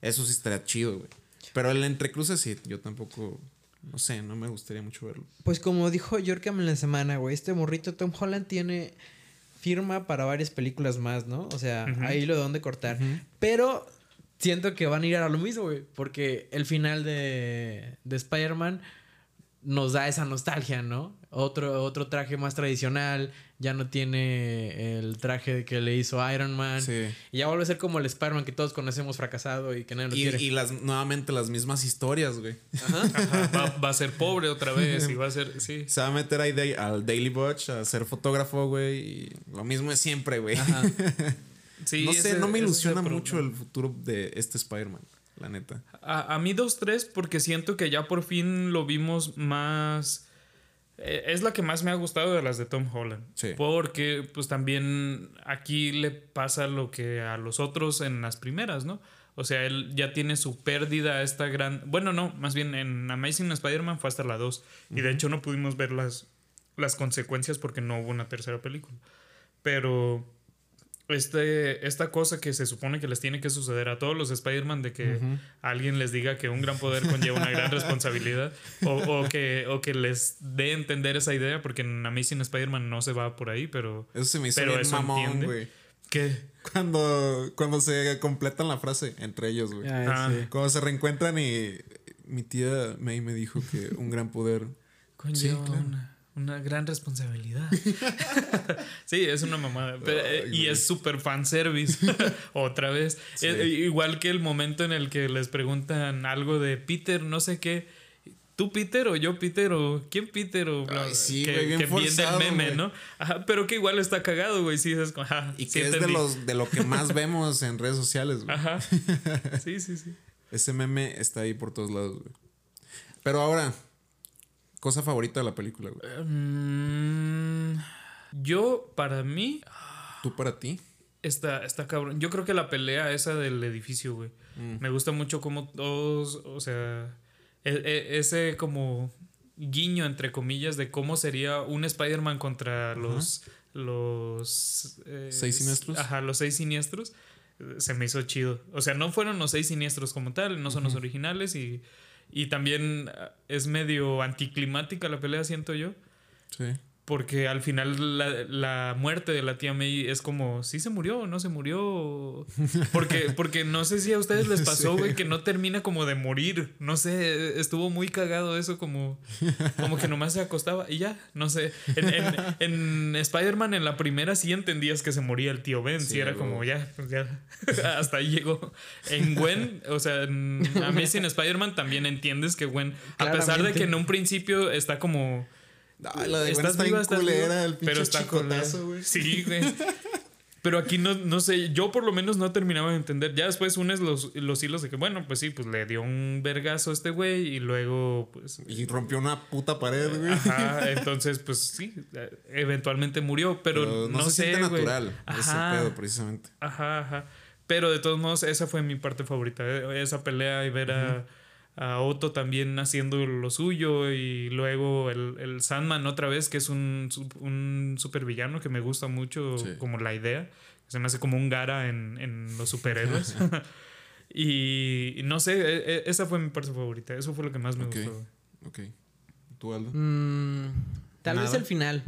Eso sí estaría chido, güey. Pero el entrecruce sí, yo tampoco, no sé, no me gustaría mucho verlo. Pues como dijo Yorkam en la semana, güey, este morrito Tom Holland tiene firma para varias películas más, ¿no? O sea, ahí lo de dónde cortar. Pero siento que van a ir a lo mismo, güey, porque el final de, de Spider-Man nos da esa nostalgia, ¿no? Otro, otro traje más tradicional, ya no tiene el traje que le hizo Iron Man. Sí. Y ya vuelve a ser como el Spider-Man que todos conocemos fracasado y que nadie lo Y, quiere. y las, nuevamente las mismas historias, güey. Ajá, va, va a ser pobre otra vez y va a ser, sí. Se va a meter ahí de- al Daily Butch a ser fotógrafo, güey. Y lo mismo es siempre, güey. Ajá. Sí, no sé, no me ilusiona el mucho el futuro de este Spider-Man, la neta. A, a mí dos, tres, porque siento que ya por fin lo vimos más... eh, Es la que más me ha gustado de las de Tom Holland. Sí. Porque pues también aquí le pasa lo que a los otros en las primeras, ¿no? O sea, él ya tiene su pérdida esta gran... Bueno, no, más bien en Amazing Spider-Man fue hasta la 2. Y de hecho no pudimos ver las, las consecuencias porque no hubo una tercera película. Pero este, esta cosa que se supone que les tiene que suceder a todos los Spider-Man de que alguien les diga que un gran poder conlleva una gran responsabilidad o, o que, o que les dé a entender esa idea porque en Amazing Spider-Man no se va por ahí, pero Eso se me hizo Pero bien eso mamón, entiende. güey. que Cuando, cuando se completan la frase entre ellos, güey. Ay, Ah. sí. Cuando se reencuentran y mi tía May me dijo que un gran poder. conlleva Sí, claro. una, una gran responsabilidad. sí, es una mamada. Pero, eh, Ay, y güey. es súper fanservice. Otra vez. Sí. Eh, igual que el momento en el que les preguntan algo de Peter, no sé qué. ¿Tú Peter o yo Peter o quién Peter o bla, Ay, sí, que, güey, bien que viene del meme, güey. ¿no? Ajá, pero que igual está cagado, güey. Sí, es como, ajá, Y sí que es de, los, de lo que más vemos en redes sociales, güey. Ajá. Sí, sí, sí. Ese meme está ahí por todos lados, güey. Pero ahora, cosa favorita de la película, güey. Mm, yo, para mí, ¿Tú para ti? Está, está cabrón. Yo creo que la pelea esa del edificio, güey. Mm. Me gusta mucho como todos, o sea, e- e- ese como guiño, entre comillas, de cómo sería un Spider-Man contra los... los eh, ¿Seis siniestros? Ajá, los seis siniestros. eh, Se me hizo chido. O sea, no fueron los seis siniestros como tal, no son los originales y, y también ah, es medio anticlimática la pelea, siento yo. Sí. Porque al final la, la muerte de la tía May es como, ¿sí se murió o no se murió? Porque, porque no sé si a ustedes les pasó, güey, que no termina como de morir. No sé, estuvo muy cagado eso, como, como que nomás se acostaba y ya, no sé. En, en- en Spider-Man, en la primera, sí entendías que se moría el tío Ben. Sí, Sí, era como, ya, pues ya, hasta ahí llegó. En Gwen, o sea, en Amazing Spider-Man también entiendes que Gwen, a pesar de que en un principio está como... Ay, la de está estás culera, viva, el pinche chicotazo, culera. güey. Sí, güey. Pero aquí no, no sé, yo por lo menos no terminaba de entender. Ya después unes los, los hilos de que, bueno, pues sí, pues le dio un vergazo a este güey y luego, pues. Y rompió una puta pared, güey. Ajá, entonces, pues sí, eventualmente murió, pero, Pero no, se sé. siente güey. natural ese Ajá. pedo, precisamente. Ajá, ajá. Pero de todos modos, esa fue mi parte favorita. eh, Esa pelea y ver a, a Otto también haciendo lo suyo. Y luego el, el Sandman otra vez, que es un, un supervillano que me gusta mucho Sí. como la idea. Se me hace como un gara en, en los superhéroes. y, no sé, e- e- esa fue mi parte favorita. Eso fue lo que más me Ok. gustó. Ok. ¿Tú, Aldo? Mm, tal vez Nada. el final.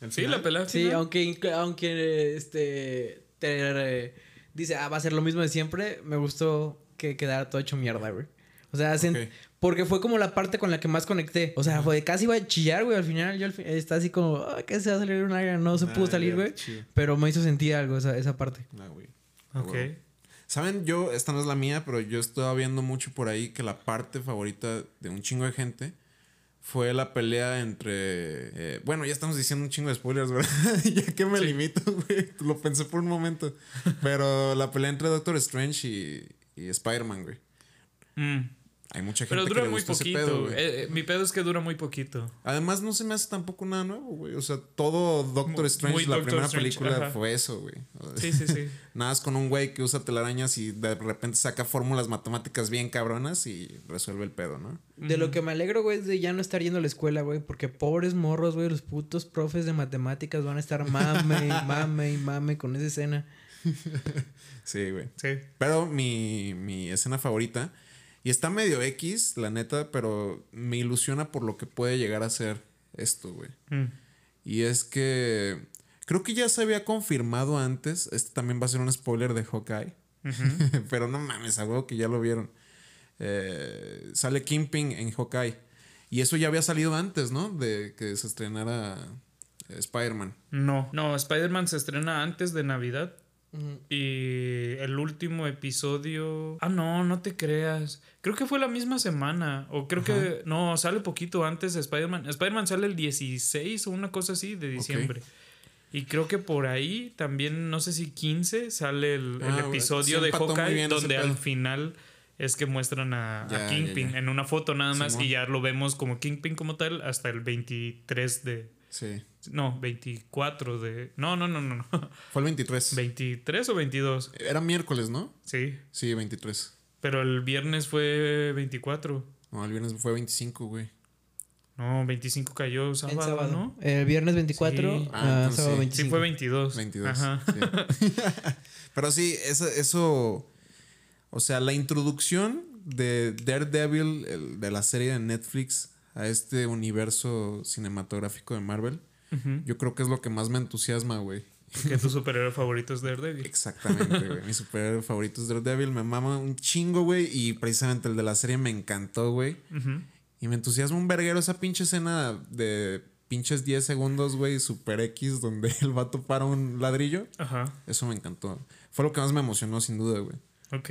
¿El Sí, final? la pelea. Sí, final. aunque, aunque este te eh, dice, ah, va a ser lo mismo de siempre, me gustó que quedara todo hecho mierda, güey. O sea, Ok. porque fue como la parte con la que más conecté. O sea, fue casi iba a chillar, güey, al final. Yo al fi- está así como, ah, que se va a salir una. No se Ah, pudo salir, güey. Pero me hizo sentir algo esa, esa parte. Ah, güey. Ok. Huevo. Saben, yo, esta no es la mía, pero yo estaba viendo mucho por ahí que la parte favorita de un chingo de gente fue la pelea entre. eh, bueno, ya estamos diciendo un chingo de spoilers, ¿verdad? ya que me limito, güey. Lo pensé por un momento. Pero la pelea entre Doctor Strange y, y Spider-Man, güey. Mm. Hay mucha gente Pero que le muy gustó ese poquito. pedo, güey. Eh, eh, mi pedo es que dura muy poquito. Además, no se me hace tampoco nada nuevo, güey. O sea, todo Doctor Muy- Strange, muy la Doctor primera Strange, película ajá. fue eso, güey. Sí, sí, sí. Nada más con un güey que usa telarañas y de repente saca fórmulas matemáticas bien cabronas y resuelve el pedo, ¿no? De lo que me alegro, güey, es de ya no estar yendo a la escuela, güey. Porque pobres morros, güey, los putos profes de matemáticas van a estar mame y mame y mame con esa escena. Sí, güey. Sí. Pero mi, mi escena favorita, y está medio X, la neta, pero me ilusiona por lo que puede llegar a ser esto, güey. Mm. Y es que creo que ya se había confirmado antes, este también va a ser un spoiler de Hawkeye, pero no mames, a huevo que ya lo vieron. Eh, sale Kingpin en Hawkeye. Y eso ya había salido antes, ¿no? De que se estrenara eh, Spider-Man. No, no, Spider-Man se estrena antes de Navidad. Y el último episodio. Ah, no, no te creas. Creo que fue la misma semana. O creo que. No, sale poquito antes de Spider-Man. Spider-Man sale el 16 o una cosa así de diciembre. Y creo que por ahí también, no sé si 15, sale el, Ah, episodio de Hawkeye, donde al final es que muestran a, a Ya, ya, Kingpin ya. en una foto nada más Simón. y ya lo vemos como Kingpin como tal hasta el 23 de... Sí. No, 24 de... No, no, no, no, no. Fue el 23. 23 o 22. Era miércoles, ¿no? Sí, Sí, 23. pero el viernes fue 24. No, el viernes fue 25, güey. No, 25 cayó sábado, sábado. ¿no? El viernes 24, Sí. ah, Ah, entonces sábado sí. 25. Sí, fue 22. 22. Ajá. sí. Pero sí, eso, eso. O sea, la introducción de Daredevil, el- de la serie de Netflix, a este universo cinematográfico de Marvel, yo creo que es lo que más me entusiasma, güey. Que tu superhéroe favorito es Daredevil. Exactamente, güey. Mi superhéroe favorito es Daredevil. Me mama un chingo, güey. Y precisamente el de la serie me encantó, güey. Y me entusiasma un verguero esa pinche escena de pinches 10 segundos, güey, super X, donde el vato para un ladrillo. Ajá. Eso me encantó. Fue lo que más me emocionó, sin duda, güey. Ok.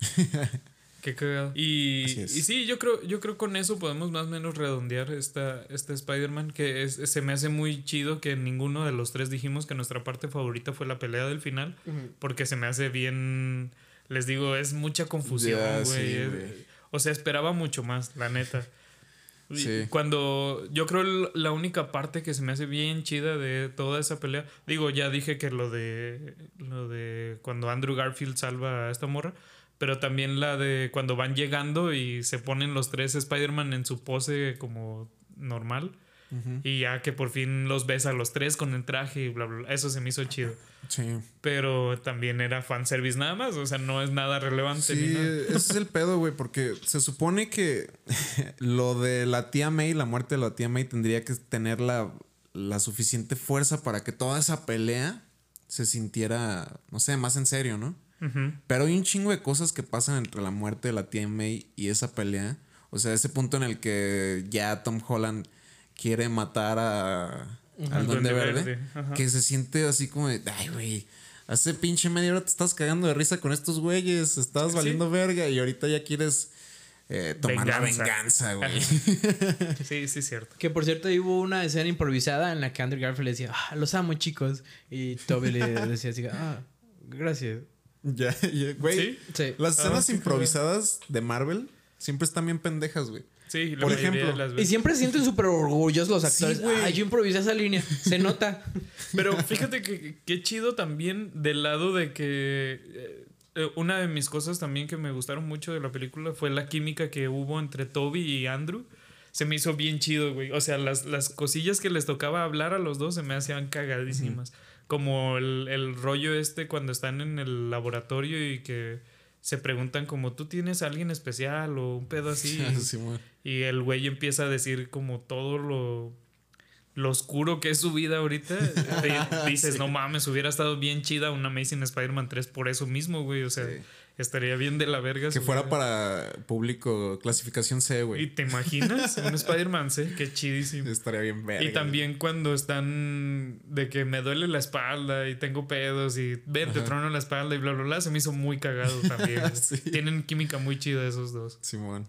Qué cagado. Y, sí, yo creo, yo creo con eso podemos más o menos redondear esta, este Spider-Man, que es, se me hace muy chido que ninguno de los tres dijimos que nuestra parte favorita fue la pelea del final, porque se me hace bien, les digo, es mucha confusión, güey. sí, o sea, esperaba mucho más, la neta. Sí. Cuando yo creo la única parte que se me hace bien chida de toda esa pelea, digo, ya dije que lo de lo de cuando Andrew Garfield salva a esta morra, pero también la de cuando van llegando y se ponen los tres Spider-Man en su pose como normal y ya que por fin los ves a los tres con el traje y bla bla, bla. eso se me hizo chido. Sí. Pero también era fanservice nada más, o sea, no es nada relevante ni Sí, nada. ese es el pedo, güey, porque se supone que lo de la tía May, la muerte de la tía May, tendría que tener la, la suficiente fuerza para que toda esa pelea se sintiera, no sé, más en serio, ¿no? Pero hay un chingo de cosas que pasan entre la muerte de la tía May y esa pelea. O sea, ese punto en el que ya Tom Holland quiere matar a, al Duende Duende Verde. Que se siente así como de, ay, güey, hace pinche media hora te estás cagando de risa con estos güeyes, estabas valiendo verga y ahorita ya quieres eh, tomar la Venganza. venganza, güey. Sí, sí, cierto. Que por cierto, ahí hubo una escena improvisada en la que Andrew Garfield le decía, ah, los amo, chicos. Y Toby le decía así, ah, gracias. Ya, ya, güey. ¿Sí? Sí. Las Ah, escenas improvisadas de Marvel siempre están bien pendejas, güey. Sí, la Por ejemplo. Y siempre se sienten súper orgullosos los actores. güey. Ay, yo improvisé esa línea. Se nota. Pero fíjate que qué chido también del lado de que eh, eh, una de mis cosas también que me gustaron mucho de la película fue la química que hubo entre Toby y Andrew. Se me hizo bien chido, güey. O sea, las, las cosillas que les tocaba hablar a los dos se me hacían cagadísimas. Como el, el rollo este cuando están en el laboratorio y que se preguntan como tú tienes a alguien especial o un pedo así. Simón. Y el güey empieza a decir como todo lo, lo oscuro que es su vida ahorita. Dices, no mames, hubiera estado bien chida una Amazing Spider-Man 3 por eso mismo, güey. O sea, Sí. Estaría bien de la verga. Que fuera para público clasificación C, ¿Y güey. te imaginas? Un Spider-Man, sí, qué chidísimo. Estaría bien verga. Y también cuando están de que me duele la espalda y tengo pedos y ven, te trono la espalda y bla, bla, bla, se me hizo muy cagado también. Sí. Tienen química muy chida esos dos. Simón.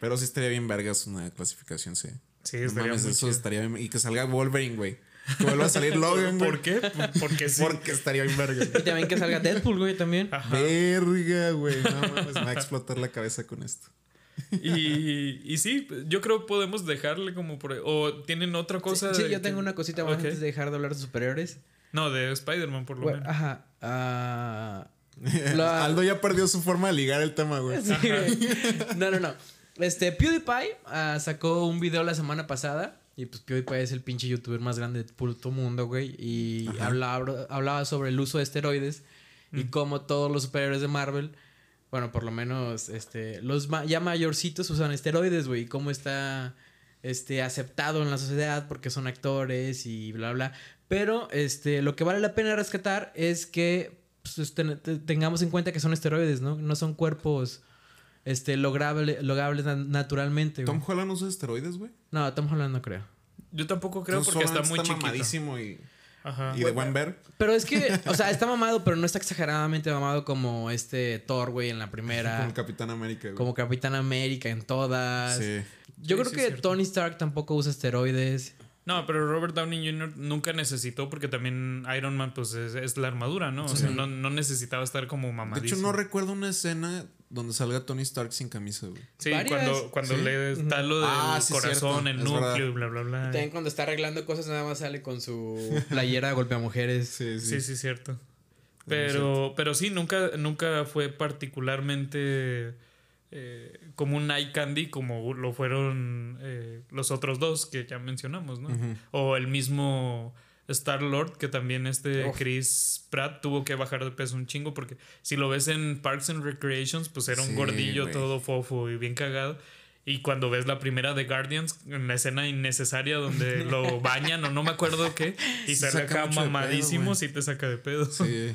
Pero sí estaría bien vergas una clasificación C. Sí, No estaría mames, muy eso chido. estaría bien. Y que salga Wolverine, güey. Que vuelva a salir Logan, güey. ¿Por qué? Porque sí. Porque estaría bien verga. Y también que salga Deadpool, güey, también. Ajá. Verga, güey. No mames, me va a explotar la cabeza con esto. Y, y sí, yo creo podemos dejarle como por... O tienen otra cosa... Sí, yo que- tengo una cosita más antes de dejar de hablar de superhéroes. No, de Spider-Man por lo Bueno, menos. ajá. ah, la- Aldo ya perdió su forma de ligar el tema, güey. Sí, güey. No, no, no. Este, PewDiePie ah, sacó un video la semana pasada. Y pues PewDiePie es el pinche youtuber más grande de puto mundo, güey. Y hablaba, hablaba sobre el uso de esteroides y cómo todos los superhéroes de Marvel, bueno, por lo menos este, los ma- ya mayorcitos usan esteroides, güey. Y cómo está este, aceptado en la sociedad porque son actores y bla, bla. Pero este, lo que vale la pena rescatar es que pues, ten- te- tengamos en cuenta que son esteroides, ¿no? No son cuerpos este, lograble, logrables na- naturalmente. güey. Tom Holland usa esteroides, güey. No, Tom Holland no creo. Yo tampoco creo Entonces, porque está muy chiquito. mamadísimo y, Ajá. y de buen ver. Pero es que, o sea, está mamado, pero no está exageradamente mamado como este Thor, güey, en la Como primera. el Capitán América, güey. Como Capitán América en todas. Sí. Yo Sí, creo sí, que. Tony Stark tampoco usa esteroides. No, pero Robert Downey Jr. nunca necesitó porque también Iron Man pues es, es la armadura, ¿no? O sea, no, no necesitaba estar como De mamadísimo. hecho, no recuerdo una escena donde salga Tony Stark sin camisa, güey. Sí, Varias. cuando, cuando Sí. le da lo del Ah, sí, corazón, cierto. el Es núcleo, verdad. y bla, bla, bla. Y también cuando está arreglando cosas nada más sale con su playera golpea mujeres. Sí, Sí, sí, cierto. Pero, pero sí, nunca, nunca fue particularmente eh, como un eye candy como lo fueron eh, los otros dos que ya mencionamos, ¿no? O el mismo Star Lord, que también este Uf. Chris Pratt tuvo que bajar de peso un chingo, porque si lo ves en Parks and Recreations, pues era un Sí, gordillo güey. todo fofo y bien cagado. Y cuando ves la primera de Guardians, en la escena innecesaria donde lo bañan o no me acuerdo qué, y Sí sale saca acá mamadísimo, sí te saca de pedo. Sí.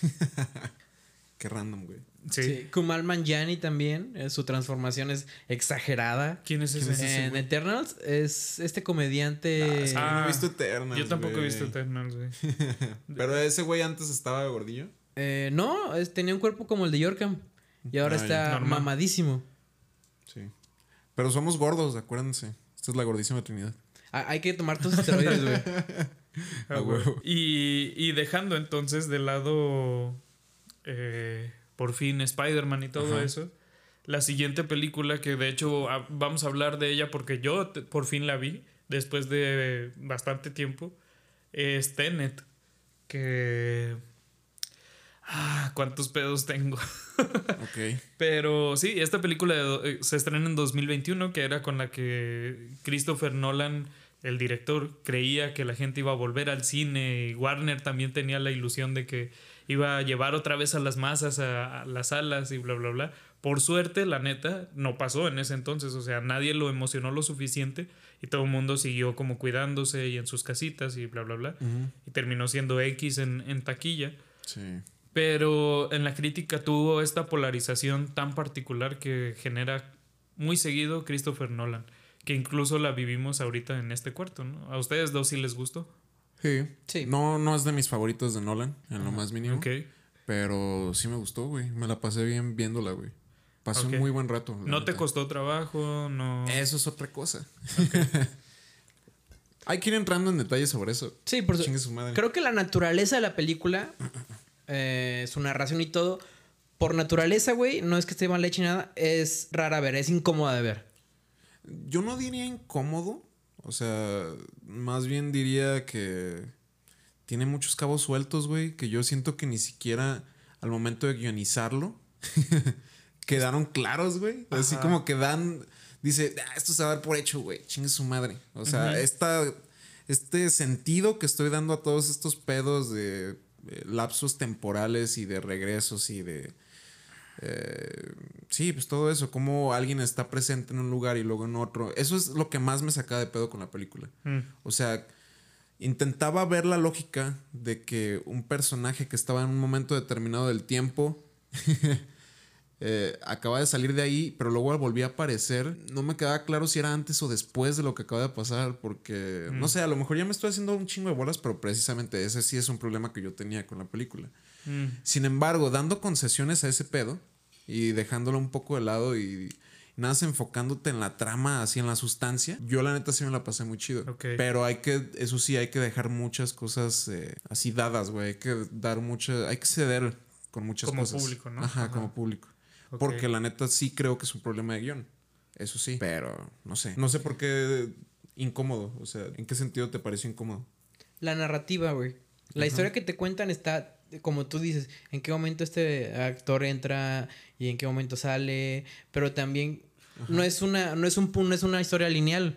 Qué random, güey. Sí. Sí. Kumal Manjani también, eh, su transformación es exagerada. ¿Quién es ¿Quién ese? es ese? En Eternals es este comediante. Ah, no he visto Eternals, Yo tampoco he visto Eternals, güey. Pero ese güey antes estaba gordillo. Eh, no, es- tenía un cuerpo como el de Yorkham. Y ahora Ah, está Normal. mamadísimo. Sí. Pero somos gordos, acuérdense. Esta es la gordísima Trinidad. Ah, hay que tomar tus esteroides, güey. Ah, A güey. huevo. Y, y dejando entonces de lado eh, por fin Spider-Man y todo Ajá. eso. La siguiente película que de hecho vamos a hablar de ella porque yo por fin la vi después de bastante tiempo es Tenet que ah cuántos pedos tengo Ok. Pero sí, esta película eh, se estrena en 2021, que era con la que Christopher Nolan el director creía que la gente iba a volver al cine y Warner también tenía la ilusión de que iba a llevar otra vez a las masas a, a las salas y bla, bla, bla. Por suerte, la neta, no pasó en ese entonces, o sea, nadie lo emocionó lo suficiente y todo el mundo siguió como cuidándose y en sus casitas y bla, bla, bla. Y terminó siendo X en, en taquilla. Sí. Pero en la crítica tuvo esta polarización tan particular que genera muy seguido Christopher Nolan, que incluso la vivimos ahorita en este cuarto, ¿no? ¿A ustedes dos sí les gustó? Sí. Sí. No, no es de mis favoritos de Nolan, en lo más mínimo. Ok. Pero sí me gustó, güey. Me la pasé bien viéndola, güey. Pasé un muy buen rato. ¿No te costó trabajo? No. Eso es otra cosa. Hay que ir entrando en detalles sobre eso. Sí, por su- madre. Creo que la naturaleza de la película, eh, su narración y todo, por naturaleza, güey, no es que esté mal hecha ni nada, es rara ver, es incómoda de ver. Yo no diría incómodo. O sea, más bien diría que tiene muchos cabos sueltos, güey. Que yo siento que ni siquiera al momento de guionizarlo quedaron claros, güey. Así como que dan. Dice, "Ah, esto se va a dar por hecho, güey. Chingue su madre. O sea, esta, este sentido que estoy dando a todos estos pedos de eh, lapsos temporales y de regresos y de. Eh, sí, pues todo eso, cómo alguien está presente en un lugar y luego en otro. Eso es lo que más me sacaba de pedo con la película. Mm. O sea, intentaba ver la lógica de que un personaje que estaba en un momento determinado del tiempo eh, acaba de salir de ahí, pero luego volvía a aparecer. No me quedaba claro si era antes o después de lo que acaba de pasar, porque no sé, a lo mejor ya me estoy haciendo un chingo de bolas, pero precisamente ese sí es un problema que yo tenía con la película. Mm. Sin embargo, dando concesiones a ese pedo y dejándolo un poco de lado y nada más enfocándote en la trama, así en la sustancia, yo la neta sí me la pasé muy chido. Pero hay que, eso sí, hay que dejar muchas cosas eh, así dadas, güey. Hay que dar mucha, hay que ceder con muchas Como cosas. público, ¿no? Ajá, Ajá. como público. Porque la neta sí creo que es un problema de guion. Eso sí. Pero no sé. No sé por qué incómodo. O sea, ¿en qué sentido te pareció incómodo? La narrativa, güey. La historia que te cuentan está, como tú dices, en qué momento este actor entra y en qué momento sale, pero también no es una, no es un no es una historia lineal.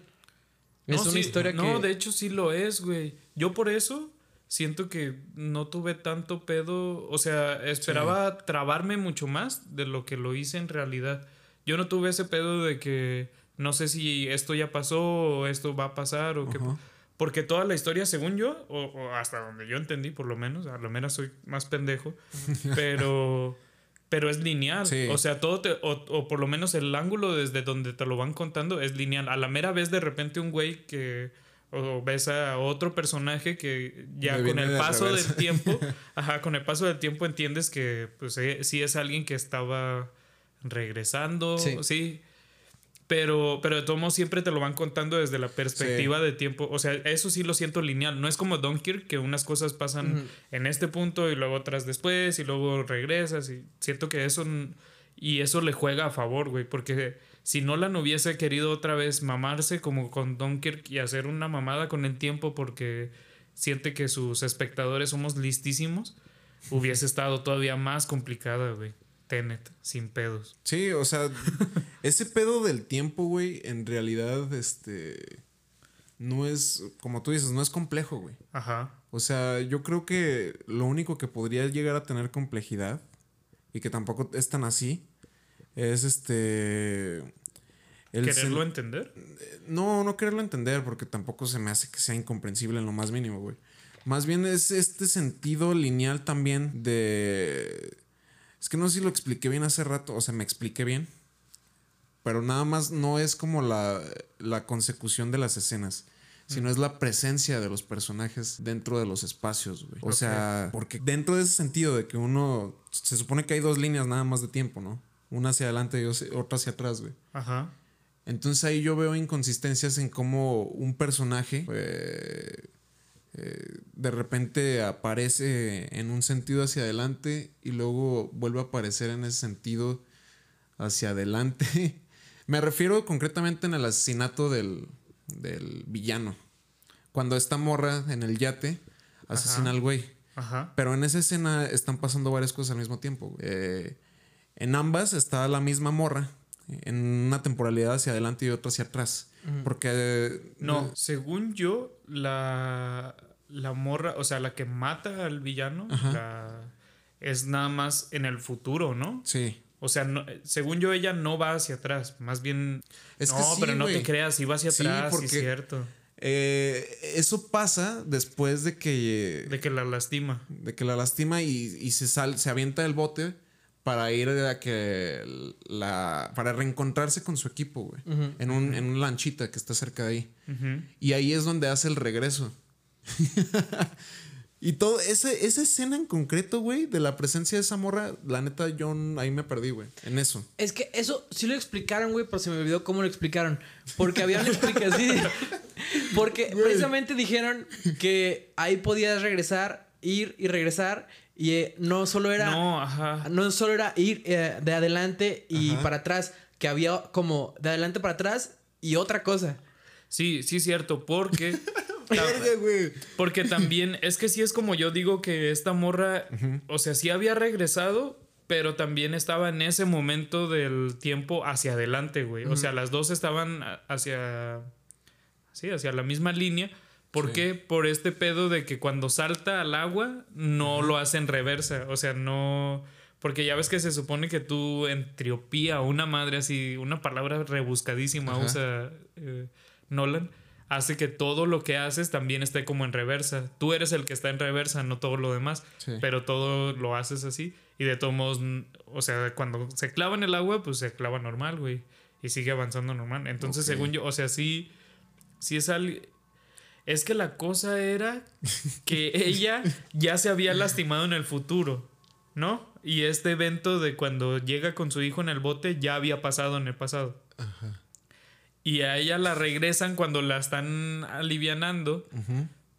Es No, una sí, historia no, que. de hecho sí lo es, güey. Yo por eso siento que no tuve tanto pedo. O sea, esperaba trabarme mucho más de lo que lo hice en realidad. Yo no tuve ese pedo de que no sé si esto ya pasó o esto va a pasar o qué. Porque toda la historia, según yo, o, o hasta donde yo entendí, por lo menos, a lo menos soy más pendejo, pero, pero es lineal. Sí. O sea, todo te, o, o por lo menos el ángulo desde donde te lo van contando es lineal. A la mera vez, de repente, un güey que. O ves a otro personaje que ya con el paso del tiempo, ajá, con el paso del tiempo entiendes que pues eh, sí es alguien que estaba regresando, Sí. sí. Pero, pero de todos modos siempre te lo van contando desde la perspectiva de tiempo. O sea, eso sí lo siento lineal. No es como Dunkirk, que unas cosas pasan en este punto y luego otras después y luego regresas. Y siento que eso. Y eso le juega a favor, güey. Porque si Nolan hubiese querido otra vez mamarse como con Dunkirk y hacer una mamada con el tiempo porque siente que sus espectadores somos listísimos, hubiese estado todavía más complicada, güey. Tenet, sin pedos. Sí, o sea, ese pedo del tiempo, güey, en realidad, este, no es, como tú dices, no es complejo, güey. Ajá. O sea, yo creo que lo único que podría llegar a tener complejidad y que tampoco es tan así es este... el ¿Quererlo entender? No, no quererlo entender porque tampoco se me hace que sea incomprensible en lo más mínimo, güey. Más bien es este sentido lineal también de... Es que no sé si lo expliqué bien hace rato, o sea, me expliqué bien. Pero nada más no es como la, la consecución de las escenas, sino es la presencia de los personajes dentro de los espacios, güey. O sea, porque dentro de ese sentido de que uno... Se supone que hay dos líneas nada más de tiempo, ¿no? Una hacia adelante y otra hacia atrás, güey. Ajá. Entonces ahí yo veo inconsistencias en cómo un personaje eh, eh, de repente aparece en un sentido hacia adelante y luego vuelve a aparecer en ese sentido hacia adelante. Me refiero concretamente en el asesinato del, del villano. Cuando esta morra en el yate asesina Ajá. al güey. Ajá. Pero en esa escena están pasando varias cosas al mismo tiempo. Eh, en ambas está la misma morra, en una temporalidad hacia adelante y otra hacia atrás. Porque. No, según yo, la, la morra, o sea, la que mata al villano, la- es nada más en el futuro, ¿no? Sí. O sea, no- según yo, ella no va hacia atrás. Más bien. Es no, que sí, pero no te creas, si va hacia Sí, atrás, sí, porque- es cierto. Eh, eso pasa después de que. De que la lastima. de que la lastima y, y se sal, se avienta del bote para ir a que la para reencontrarse con su equipo, güey, en un en una lanchita que está cerca de ahí. Ujú. Y ahí es donde hace el regreso. y todo ese esa escena en concreto, güey, de la presencia de esa morra, la neta yo ahí me perdí, güey, en eso. Es que eso sí lo explicaron, güey, pero se me olvidó cómo lo explicaron. Porque habían explicación. Porque precisamente dijeron que ahí podías regresar, ir y regresar. Y eh, no solo era. No, ajá. No solo era ir eh, de adelante y Ajá. para atrás. Que había como de adelante para atrás y otra cosa. Sí, sí, cierto, porque. Verga. Porque también, es que sí es como yo digo que esta morra, o sea, sí había regresado, pero también estaba en ese momento del tiempo hacia adelante, güey. O sea, las dos estaban hacia, sí, hacia la misma línea. ¿Por Sí. qué? Por este pedo de que cuando salta al agua no lo hace en reversa. O sea, no... Porque ya ves que se supone que tú entropía, una madre así, una palabra rebuscadísima Ajá. usa eh, Nolan, hace que todo lo que haces también esté como en reversa. Tú eres el que está en reversa, no todo lo demás, Sí. pero todo lo haces así. Y de todos modos, o sea, cuando se clava en el agua, pues se clava normal, güey. Y sigue avanzando normal. Entonces, según yo, o sea, sí, sí es algo... Es que la cosa era que ella ya se había lastimado en el futuro, ¿no? Y este evento de cuando llega con su hijo en el bote ya había pasado en el pasado. Y a ella la regresan cuando la están alivianando,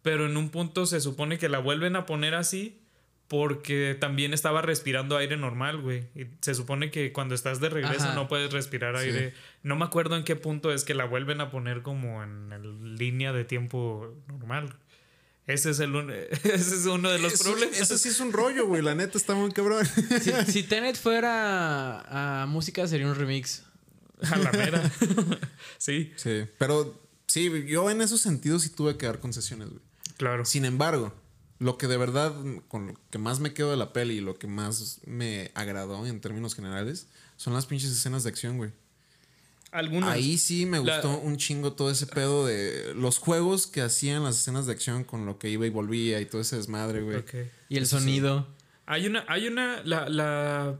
pero en un punto se supone que la vuelven a poner así porque también estaba respirando aire normal, güey. Y se supone que cuando estás de regreso Ajá. no puedes respirar Sí. aire. No me acuerdo en qué punto es que la vuelven a poner como en el línea de tiempo normal. Ese es, el, un- ese es uno de los Eso- problemas. Eso sí es un rollo, güey. La neta está muy cabrón. Si, si Tenet fuera a música, sería un remix. A la mera. sí, Sí. Pero sí, yo en esos sentidos sí tuve que dar concesiones, güey. claro. Sin embargo, lo que de verdad, con lo que más me quedo de la peli y lo que más me agradó en términos generales, son las pinches escenas de acción, güey. Ahí sí me La- gustó un chingo todo ese pedo de los juegos que hacían las escenas de acción con lo que iba y volvía y todo ese desmadre, güey. Y el Eso sí. sonido. Hay una, hay una, la, la,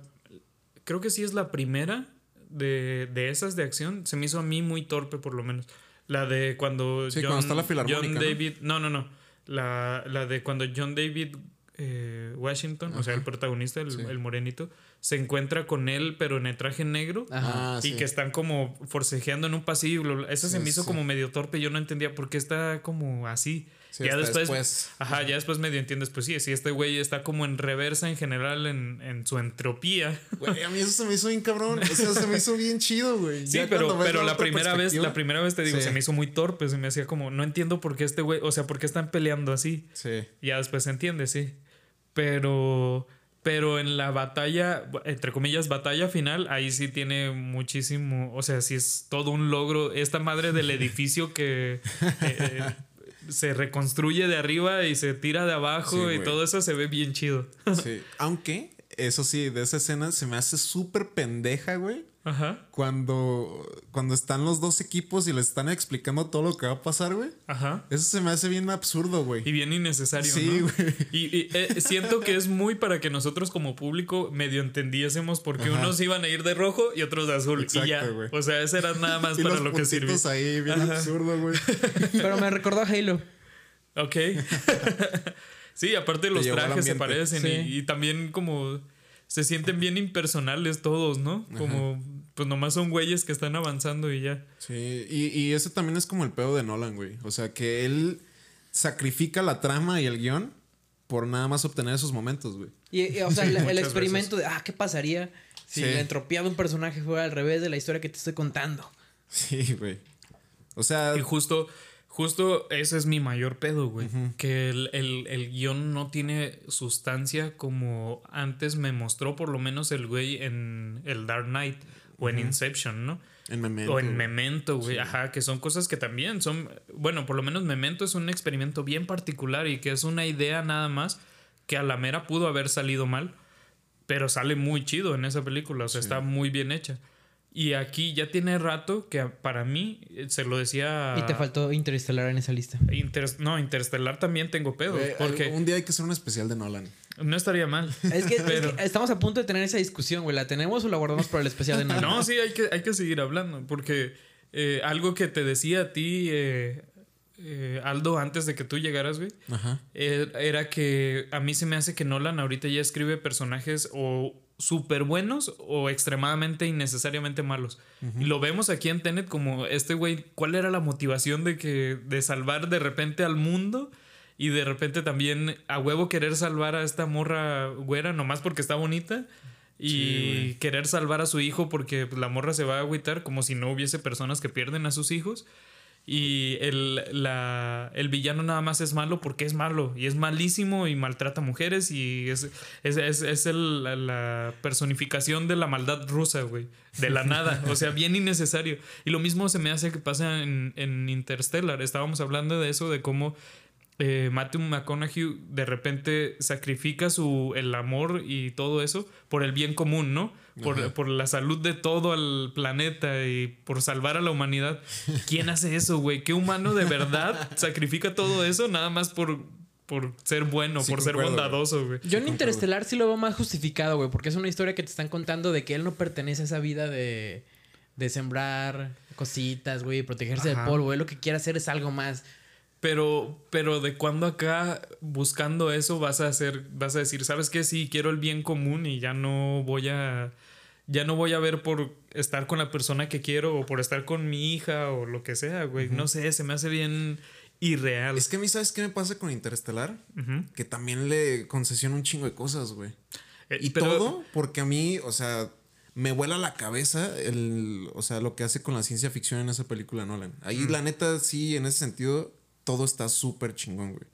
creo que sí es la primera de, de esas de acción. Se me hizo a mí muy torpe, por lo menos. La de cuando Sí, cuando está la filarmónica, John ¿no? David, no, no, no. La, la de cuando John David eh, Washington, o sea, el protagonista, el, Sí. el morenito, se encuentra con él, pero en el traje negro. Ajá. Ah, Y sí. que están como forcejeando en un pasillo. Eso se me hizo como medio torpe. Yo no entendía por qué está como así. Sí, ya después, después. Ajá, ya después medio entiendes. Pues sí, sí, este güey está como en reversa en general en, en su entropía. Güey, a mí eso se me hizo bien cabrón. O sea, se me hizo bien chido, güey. Sí, Ya pero, pero la primera vez, la primera vez te digo, Sí. se me hizo muy torpe. Se me hacía como, no entiendo por qué este güey, o sea, por qué están peleando así. Sí. Ya después se entiende, sí. Pero, pero en la batalla, entre comillas, batalla final, ahí sí tiene muchísimo, o sea, sí es todo un logro. Esta madre del edificio que eh, se reconstruye de arriba y se tira de abajo Sí, y todo eso se ve bien chido. Sí. Aunque, eso sí, de esa escena se me hace súper pendeja, güey. Ajá, Cuando, cuando están los dos equipos y les están explicando todo lo que va a pasar, güey. ajá. Eso se me hace bien absurdo, güey. Y bien innecesario, Sí, ¿no? güey. Y, y, eh, siento que es muy para que nosotros como público medio entendiésemos porque Ajá. unos iban a ir de rojo y otros de azul. Exacto, y ya. güey. O sea, ese era nada más Y para los lo que sirvió. puntitos ahí, bien Ajá. absurdo, güey. Pero me recordó a Halo. Ok. sí, aparte los trajes se parecen Sí. y, y también como se sienten bien impersonales todos, ¿no? Como pues nomás son güeyes que están avanzando y ya. Sí, y, y ese también es como el pedo de Nolan, güey. O sea, que él sacrifica la trama y el guion por nada más obtener esos momentos, güey. Y, y, o sea, el, experimento de, ah, ¿qué pasaría si Sí. la entropía de un personaje fuera al revés de la historia que te estoy contando? Sí, güey. O sea, Y justo, justo ese es mi mayor pedo, güey. Que el, el, el guion no tiene sustancia como antes me mostró, por lo menos el güey en el Dark Knight o en Inception, ¿no? En Memento. O en. Memento, güey. Ajá, que son cosas que también son. Bueno, por lo menos Memento es un experimento bien particular y que es una idea nada más que a la mera pudo haber salido mal, pero sale muy chido en esa película. O sea, está muy bien hecha. Y aquí ya tiene rato que para mí, eh, se lo decía. Y te faltó Interestelar en esa lista. Inter- no, Interstellar también tengo pedos. Güey, porque Un día hay que hacer un especial de Nolan. no estaría mal. Es que, es Pero- que estamos a punto de tener esa discusión, güey. ¿La tenemos o la guardamos para el especial de Nolan? No, sí, hay que, hay que seguir hablando. Porque eh, algo que te decía a ti, eh, eh, Aldo, antes de que tú llegaras, güey, Ajá. eh, era que a mí se me hace que Nolan ahorita ya escribe personajes o súper buenos o extremadamente innecesariamente malos. Y lo vemos aquí en Tenet como este güey, ¿cuál era la motivación de que de salvar de repente al mundo? Y de repente también a huevo querer salvar a esta morra güera nomás porque está bonita. Y Sí, querer salvar a su hijo porque pues, la morra se va a agüitar como si no hubiese personas que pierden a sus hijos. Y el, la- el villano nada más es malo porque es malo. Y es malísimo y maltrata mujeres. Y es, es, es, es el- la, la personificación de la maldad rusa, güey. De la nada. O sea, bien innecesario. Y lo mismo se me hace que pasa en, en Interstellar. Estábamos hablando de eso, de cómo eh, Matthew McConaughey de repente sacrifica su, el amor y todo eso por el bien común, ¿no? Por, por la salud de todo el planeta y por salvar a la humanidad. ¿Quién hace eso, güey? ¿Qué humano de verdad sacrifica todo eso nada más por, por ser bueno, Sí, por ser bondadoso, güey? Yo en Interestelar sí lo veo más justificado, güey, porque es una historia que te están contando de que él no pertenece a esa vida de, de sembrar cositas, güey, protegerse Ajá. del polvo. Él lo que quiere hacer es algo más. Pero, pero de cuando acá buscando eso vas a hacer, vas a decir, ¿sabes qué? Sí, quiero el bien común y ya no voy a, ya no voy a ver por estar con la persona que quiero o por estar con mi hija o lo que sea, güey. No sé, se me hace bien irreal. Es que a mí, ¿sabes qué me pasa con Interestelar? Que también le concesiona un chingo de cosas, güey. Eh, Y pero- todo porque a mí, o sea, me vuela la cabeza el, o sea, lo que hace con la ciencia ficción en esa película Nolan. Ahí, la neta, sí, en ese sentido, todo está súper chingón, güey.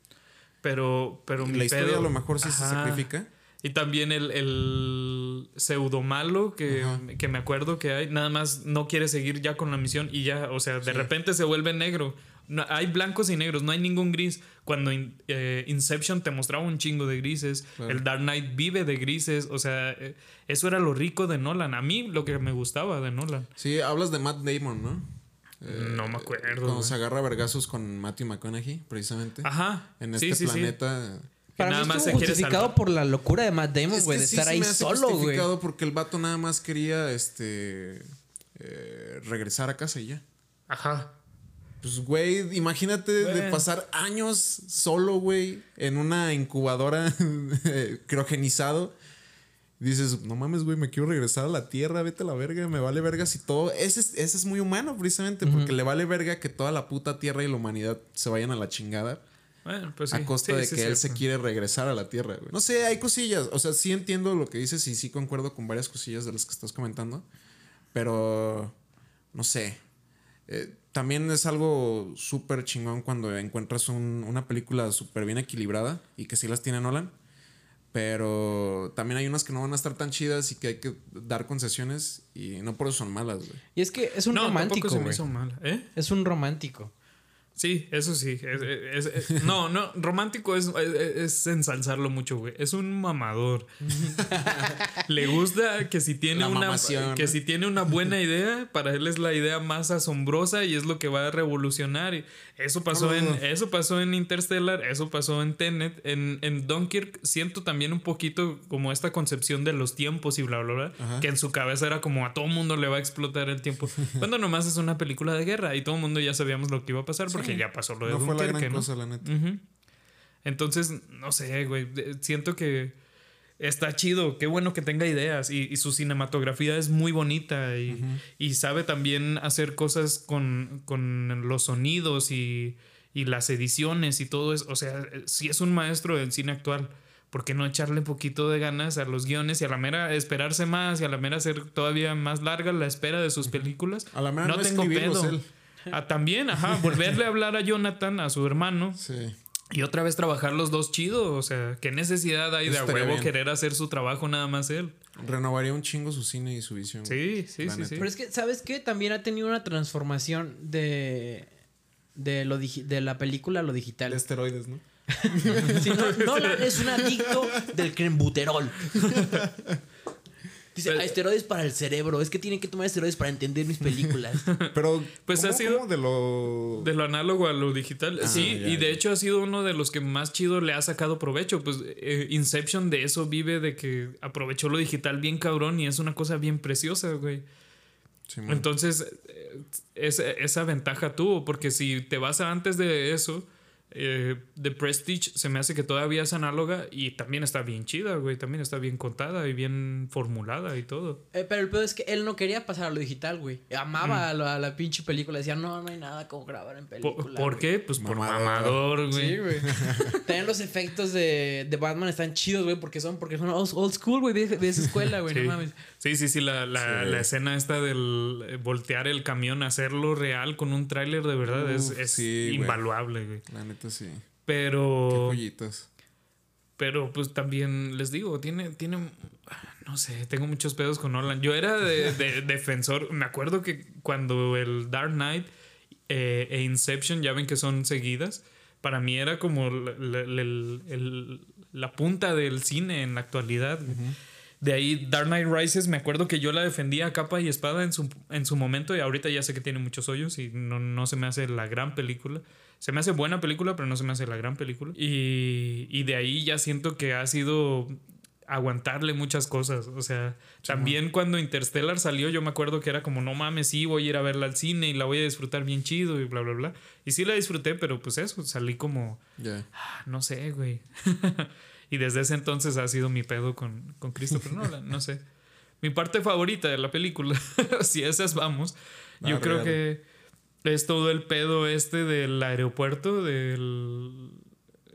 Pero, pero mi la historia pedo- a lo mejor sí se sacrifica. Y también el, el pseudo malo que, que me acuerdo que hay, nada más no quiere seguir ya con la misión y ya, o sea, de repente se vuelve negro. No, hay blancos y negros, no hay ningún gris. Cuando in- eh, Inception te mostraba un chingo de grises, Claro. el Dark Knight vive de grises, o sea, eh, eso era lo rico de Nolan. A mí lo que me gustaba de Nolan. Sí, hablas de Matt Damon, ¿no? Eh, no me acuerdo. Cuando güey. se agarra vergazos con Matthew McConaughey, precisamente. Ajá. En sí, este sí, sí. planeta. Que Para nada mí más estuvo se quiere justificado salvar. por la locura de Matt Damon, Es güey, que de sí estar ahí me hace solo, güey. justificado porque el vato nada más quería este eh, regresar a casa y ya. Ajá. Pues, güey, imagínate de pasar años solo, güey, en una incubadora criogenizado. Dices, no mames, güey, me quiero regresar a la tierra, vete a la verga, me vale verga si todo. Ese es, ese es muy humano, precisamente, porque le vale verga que toda la puta tierra y la humanidad se vayan a la chingada Bueno, pues sí. a costa Sí, de sí, que él se quiere regresar a la tierra, güey. No sé, hay cosillas. O sea, sí entiendo lo que dices y sí concuerdo con varias cosillas de las que estás comentando. Pero, no sé. Eh, también es algo súper chingón cuando encuentras un- una película súper bien equilibrada y que sí las tiene Nolan. Pero también hay unas que no van a estar tan chidas y que hay que dar concesiones y no por eso son malas, güey. Y es que es un No, romántico, tampoco se me güey. hizo mal. ¿Eh? Es un romántico. Sí, eso sí. Es- es- es- no, no, romántico es, ensalzarlo mucho, güey. Es un mamador. Le gusta que si tiene La una mamación, que si tiene una buena idea, para él es la idea más asombrosa y es lo que va a revolucionar. Eso pasó en eso pasó en Interstellar, eso pasó en Tenet, en, en Dunkirk siento también un poquito como esta concepción de los tiempos y bla bla bla, Ajá. que en su cabeza era como a todo mundo le va a explotar el tiempo. Cuando nomás es una película de guerra y todo el mundo ya sabíamos lo que iba a pasar porque Sí. ya pasó lo de No fue la gran ¿no? cosa, la neta. Entonces, no sé, güey. Siento que está chido. Qué bueno que tenga ideas. Y, y su cinematografía es muy bonita. Y, y sabe también hacer cosas con, con los sonidos y, y las ediciones y todo eso. O sea, sí es un maestro del cine actual. ¿Por qué no echarle un poquito de ganas a los guiones y a la mera esperarse más y a la mera hacer todavía más larga la espera de sus películas? A la mera no escribirlos él. Ah, también, ajá, volverle a hablar a Jonathan, a su hermano, Sí. Y otra vez trabajar los dos chido. O sea, ¿qué necesidad hay de a huevo bien. querer hacer su trabajo nada más él? Renovaría un chingo su cine y su visión. Sí, sí, sí, neta. sí. Pero es que, ¿sabes qué? También ha tenido una transformación de. De, lo de la película a lo digital. De esteroides, ¿no? Si no, Nolan es un adicto del crembuterol. Dice, "Ah, esteroides para el cerebro. Es que tienen que tomar esteroides para entender mis películas. Pero, Pues ¿cómo- ha sido- cómo de lo. De lo análogo a lo digital. Ah, sí, ya, y de ya. hecho ha sido uno de los que más chido le ha sacado provecho. Pues eh, Inception de eso vive de que aprovechó lo digital bien cabrón y es una cosa bien preciosa, güey. Sí. Entonces, eh, esa, esa ventaja tuvo, porque si te vas a antes de eso, eh, The Prestige se me hace que todavía es análoga y también está bien chida, güey. También está bien contada y bien formulada y todo. Eh, pero el peor es que él no quería pasar a lo digital, güey. Amaba a, la, a la pinche película. Decía, no, no hay nada como grabar en película. ¿Por, güey". qué? Pues por Mamador. mamador, güey. Sí, güey. También los efectos de, de Batman están chidos, güey, porque son, porque son old, old school, güey, de, de esa escuela, güey, Sí. no mames. Sí, sí, sí, la, la, Sí. la escena esta del eh, voltear el camión, hacerlo real con un tráiler de verdad es, Uf, es sí, invaluable, güey. La neta sí. Qué Pero, joyitas. pero pues también les digo, tiene, tiene, no sé, tengo muchos pedos con Nolan. Yo era de, de- defensor, me acuerdo que cuando el Dark Knight eh, e Inception, ya ven que son seguidas, para mí era como la, la- la- el- el- la punta del cine en la actualidad. güey. De ahí Dark Knight Rises, me acuerdo que yo la defendía a capa y espada en su, en su momento y ahorita ya sé que tiene muchos hoyos y no, no se me hace la gran película. Se me hace buena película, pero no se me hace la gran película. Y, y de ahí ya siento que ha sido aguantarle muchas cosas. O sea, también cuando Interstellar salió, yo me acuerdo que era como, no mames, sí, voy a ir a verla al cine y la voy a disfrutar bien chido y bla, bla, bla. Y sí la disfruté, pero pues eso, salí como. "Ah, no sé, güey. y desde ese entonces ha sido mi pedo con, con Christopher Nolan, no sé. Mi parte favorita de la película, si esas vamos, yo Ah, creo real. que es todo el pedo este del aeropuerto, del...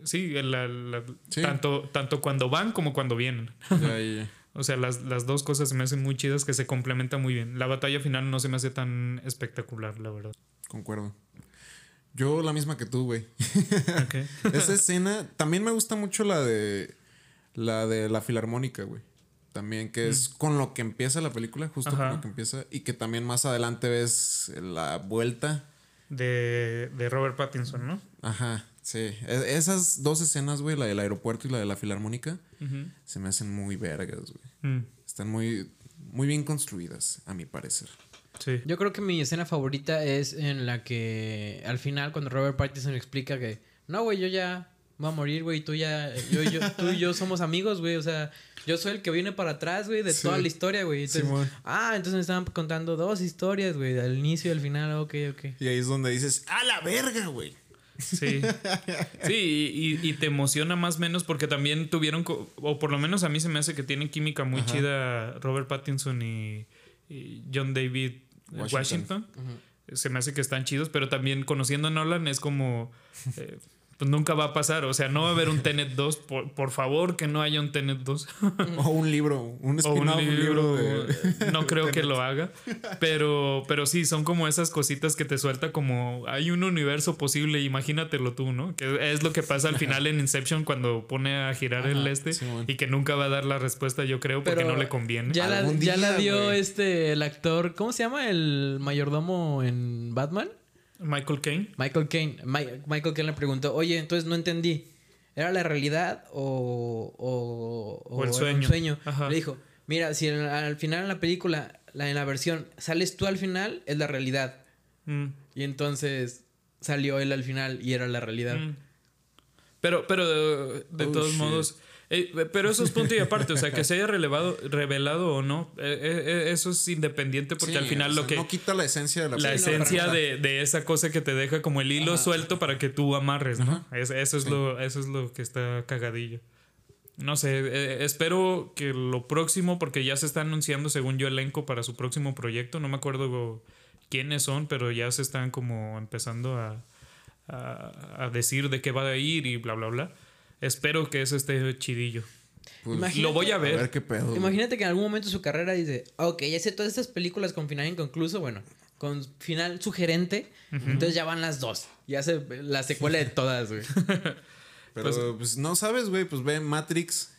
Sí, el- Sí. Tanto, tanto cuando van como cuando vienen. Ya, ya, ya. O sea, las, las dos cosas se me hacen muy chidas que se complementan muy bien. La batalla final no se me hace tan espectacular, la verdad. Concuerdo. Yo la misma que tú, güey. Esa escena, también me gusta mucho la de la de la filarmónica, güey. También que es con lo que empieza la película, justo Ajá. con lo que empieza y que también más adelante ves la vuelta. De, de Robert Pattinson, ¿no? Ajá, sí. E- esas dos escenas, güey, la del aeropuerto y la de la filarmónica, se me hacen muy vergas, güey. Mm, Están muy muy bien construidas, a mi parecer. Sí. Yo creo que mi escena favorita es en la que al final cuando Robert Pattinson explica que no, güey, yo ya voy a morir, güey, tú ya yo, yo, tú y yo somos amigos, güey, o sea, yo soy el que viene para atrás, güey, de Sí. toda la historia, güey. Ah, entonces me estaban contando dos historias, güey, del inicio y del final, ok, ok. Y ahí es donde dices, ¡a la verga, güey! Sí. Sí, y, y- te emociona más o menos porque también tuvieron, o por lo menos a mí se me hace que tienen química muy chida Robert Pattinson y, y John David Washington. Washington. Se me hace que están chidos, pero también conociendo a Nolan es como... eh, pues nunca va a pasar, o sea, no va a haber un Tenet 2, por, por favor que no haya un Tenet 2. O un libro, un o un libro, libro, de... no creo que lo haga, pero, pero sí, son como esas cositas que te suelta como hay un universo posible, imagínatelo tú, ¿no? Que es lo que pasa al final en Inception cuando pone a girar el este y que nunca va a dar la respuesta, yo creo, porque Pero no le conviene. Ya la, ya dio este el actor, ¿cómo se llama? El mayordomo en Batman. Michael Caine. Michael Caine. Mi- Michael Caine le preguntó, oye, entonces no entendí. ¿Era la realidad o, o, O el era sueño. un sueño? Le dijo, mira, si al final en la película, la, en la versión, sales tú al final, es la realidad. Mm, Y entonces salió él al final y era la realidad. mm. Pero, pero de, de Oh, todos shit. modos. Eh, pero eso es punto y aparte, o sea, que se haya relevado, revelado o no, eh, eh, eso es independiente porque Sí, al final o sea, lo que... No quita la esencia de la, la esencia de, de esa cosa que te deja como el hilo suelto para que tú amarres, ¿no? Es- eso, es Sí. lo, eso es lo que está cagadillo. No sé, espero que lo próximo, porque ya se está anunciando, según yo, elenco para su próximo proyecto. No me acuerdo quiénes son, pero ya se están como empezando a, a, a decir de qué va a ir y bla, bla, bla. Espero que eso esté chidillo. Pues, Lo voy a a ver. qué pedo. Imagínate que en algún momento de su carrera dice, ok, ya hice todas estas películas con final inconcluso, bueno, con final sugerente, entonces ya van las dos. Ya hace la secuela de todas, güey. Pero Pues- pues, no sabes, güey. Pues ve, Matrix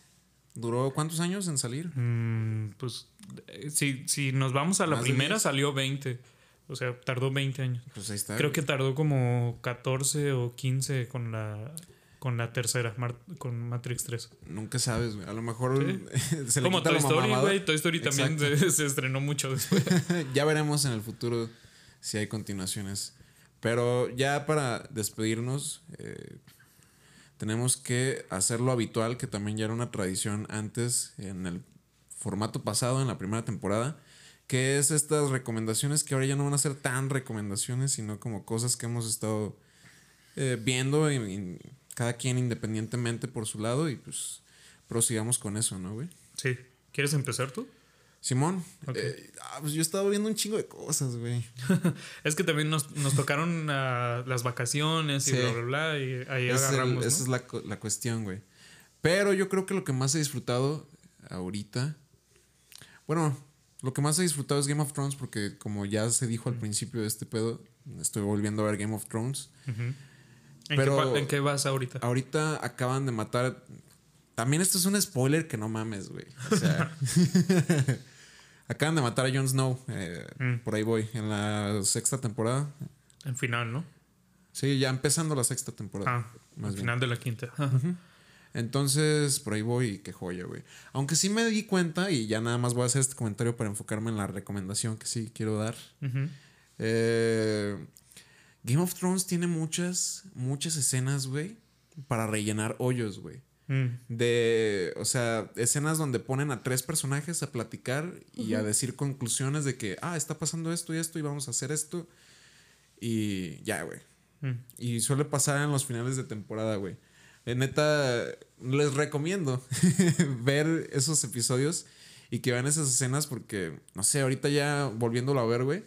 duró cuántos años en salir. Mm, pues eh, si, si nos vamos a la primera, 10. salió 20. O sea, tardó 20 años. Pues ahí está. Creo güey. que tardó como 14 o 15 con la con la tercera, Mar- con Matrix 3. Nunca sabes, güey. A lo mejor se le Como Toy Story, güey. Toy Story también se, se estrenó mucho después. ya veremos en el futuro si hay continuaciones. Pero ya para despedirnos, eh, tenemos que hacer lo habitual, que también ya era una tradición antes en el formato pasado, en la primera temporada, que es estas recomendaciones que ahora ya no van a ser tan recomendaciones, sino como cosas que hemos estado eh, viendo y, y cada quien independientemente por su lado y pues prosigamos con eso, ¿no, güey? Sí. ¿Quieres empezar tú? Simón, Ok. eh, ah, pues yo estaba viendo un chingo de cosas, güey. Es que también nos, nos tocaron ah, las vacaciones y Sí. bla, bla, bla. Y ahí el- agarramos. esa es la, la cuestión, güey. Pero yo creo que lo que más he disfrutado ahorita. Bueno, lo que más he disfrutado es Game of Thrones, porque como ya se dijo al principio de este pedo, estoy volviendo a ver Game of Thrones. ¿En, Pero- qué, en qué vas ahorita? Ahorita acaban de matar. También esto es un spoiler que no mames, güey. O sea. acaban de matar a Jon Snow. eh, Mm. Por ahí voy. En la sexta temporada. En final, ¿no? Sí, ya empezando la sexta temporada. Ah, más al bien. final de la quinta. Entonces, por ahí voy y qué joya, güey. Aunque sí me di cuenta, y ya nada más voy a hacer este comentario para enfocarme en la recomendación que sí quiero dar. Eh, Game of Thrones tiene muchas, muchas escenas, güey, para rellenar hoyos, güey. Mm. De, o sea, escenas donde ponen a tres personajes a platicar y a decir conclusiones de que, ah, está pasando esto y esto y vamos a hacer esto. Y ya, güey. Mm. Y suele pasar en los finales de temporada, güey. Neta, les recomiendo ver esos episodios y que vean esas escenas porque, no sé, ahorita ya volviéndolo a ver, güey,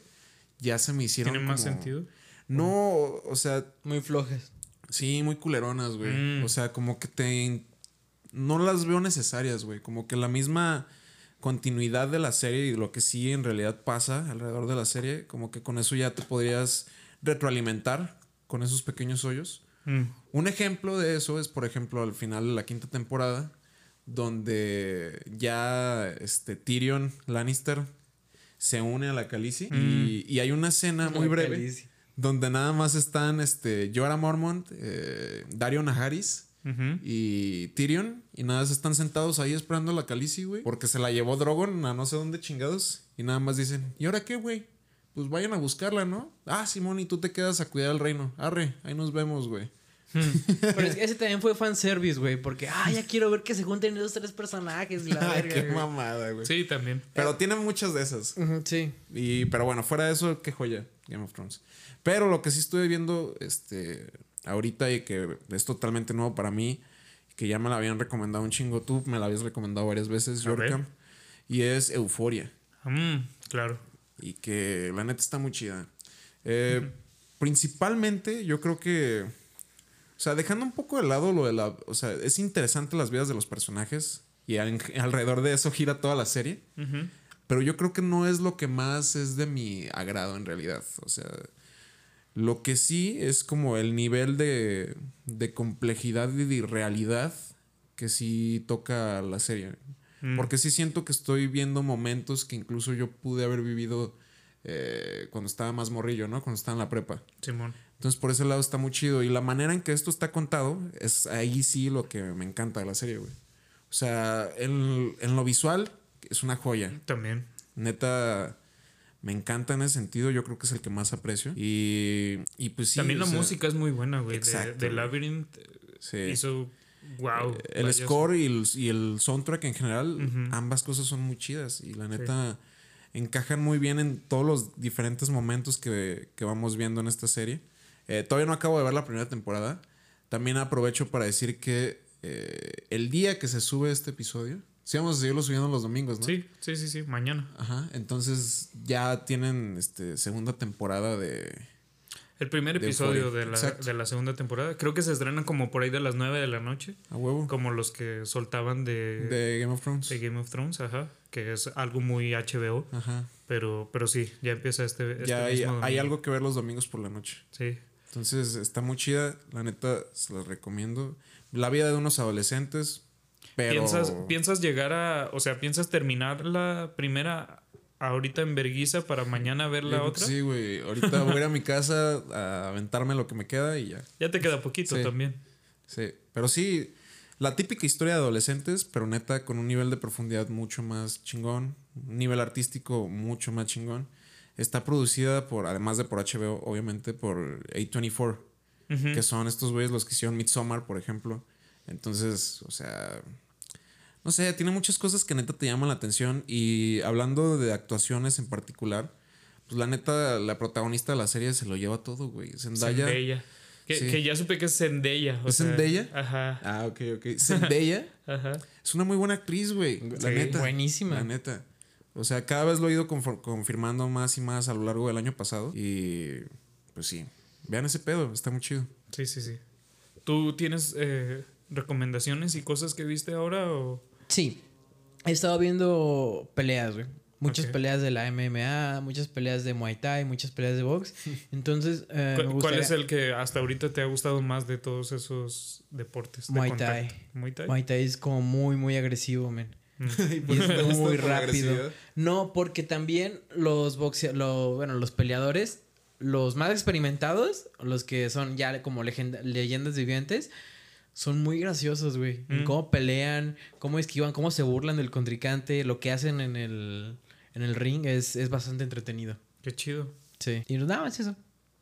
ya se me hicieron. ¿Tiene más como- sentido? No, o sea, Muy flojas. sí, muy culeronas, güey. Mm. O sea, como que te. No las veo necesarias, güey. Como que la misma continuidad de la serie y lo que sí en realidad pasa alrededor de la serie, como que con eso ya te podrías retroalimentar con esos pequeños hoyos. Mm. Un ejemplo de eso es, por ejemplo, al final de la quinta temporada, donde ya este, Tyrion Lannister se une a la Khaleesi y, y hay una escena muy La breve Khaleesi. Donde nada más están este, Jorah Mormont, eh, Dario Naharis y Tyrion y nada más están sentados ahí esperando a la Khaleesi, güey, porque se la llevó Drogon a no sé dónde chingados y nada más dicen, ¿y ahora qué, güey? Pues vayan a buscarla, ¿no? Ah, Simón, y tú te quedas a cuidar el reino. Arre, ahí nos vemos, güey. Pero es que ese también fue fanservice, güey. Porque, ah, ya quiero ver que se junten esos tres personajes. y La Ay, verga, qué güey. mamada, güey. Sí, también. Pero tiene muchas de esas. Sí. Y, pero bueno, fuera de eso, qué joya, Game of Thrones. Pero lo que sí estoy viendo este, ahorita y que es totalmente nuevo para mí, que ya me la habían recomendado un chingo tú, me la habías recomendado varias veces. Yorkam, y es Euforia. Mm, claro. Y que la neta está muy chida. Eh, Principalmente, yo creo que. O sea, dejando un poco de lado lo de la. O sea, es interesante las vidas de los personajes. Y al- alrededor de eso gira toda la serie. Pero yo creo que no es lo que más es de mi agrado en realidad. O sea, lo que sí es como el nivel de, de complejidad y de realidad que sí toca la serie. Mm. Porque sí siento que estoy viendo momentos que incluso yo pude haber vivido eh, cuando estaba más morrillo, ¿no? Cuando estaba en la prepa. Simón. Entonces por ese lado está muy chido. Y la manera en que esto está contado es ahí sí lo que me encanta de la serie, güey. O sea, en, en lo visual es una joya. También. Neta, me encanta en ese sentido. Yo creo que es el que más aprecio. Y, y pues sí. también o la sea, música es muy buena, güey. De, exacto, de. Labyrinth Sí. hizo. Wow. El score y el, y el soundtrack en general, ambas cosas son muy chidas. Y la neta, encajan muy bien en todos los diferentes momentos que, que vamos viendo en esta serie. Eh, todavía no acabo de ver la primera temporada. También aprovecho para decir que eh, el día que se sube este episodio, sí vamos a seguirlo subiendo los domingos, ¿no? Sí, sí, sí, sí. Mañana. Ajá. Entonces ya tienen este, segunda temporada de. El primer De episodio Euphoria, de la, de la segunda temporada. Creo que se estrena como por ahí de las 9 de la noche. A huevo. Como los que soltaban de, de, De Game of Thrones. Game of Thrones, ajá. Que es algo muy HBO. Ajá. Pero, pero sí, ya empieza este. este ya hay, mismo hay domingo. algo que ver los domingos por la noche. Sí. Entonces está muy chida, la neta se las recomiendo. la vida de unos adolescentes, pero... ¿Piensas, ¿Piensas llegar a, o sea, piensas terminar la primera ahorita en Berguisa para mañana ver la otra? Sí, güey. Ahorita voy a ir a mi casa a aventarme lo que me queda y ya. Ya te queda poquito Sí. también. Sí. Pero sí, la típica historia de adolescentes, pero neta con un nivel de profundidad mucho más chingón, un nivel artístico mucho más chingón. Está producida por, además de por HBO, obviamente, por A24, Ujú. que son estos güeyes los que hicieron Midsommar, por ejemplo. Entonces, o sea, no sé, tiene muchas cosas que neta te llaman la atención. Y hablando de actuaciones en particular, pues la neta, la protagonista de la serie se lo lleva todo, güey. Zendaya. Zendaya. Que, Sí. que ya supe que es Zendaya. o ¿Es sea, Zendaya? Ajá. Ah, ok, ok. Zendaya Ajá. es una muy buena actriz, güey. La Sí, neta. buenísima. La neta. O sea, cada vez lo he ido confirmando más y más a lo largo del año pasado. Y pues sí. Vean ese pedo, está muy chido. Sí, sí, sí. ¿Tú tienes eh, recomendaciones y cosas que viste ahora o...? Sí. He estado viendo peleas, güey. Muchas peleas de la MMA, muchas peleas de Muay Thai, muchas peleas de box. Entonces, eh, ¿Cuál, me cuál gustaría- es el que hasta ahorita te ha gustado más de todos esos deportes? de Muay? Thai. Muay Thai. Muay Thai es como muy, muy agresivo, men. Mm. Y gusta muy rápido. No, porque también los boxea lo, bueno, los peleadores, los más experimentados, los que son ya como leyendas vivientes, son muy graciosos, güey. En Mm. Cómo pelean, cómo esquivan, cómo se burlan del contrincante, lo que hacen en el, en el ring es, es bastante entretenido. Qué chido. Sí. Y nada más eso.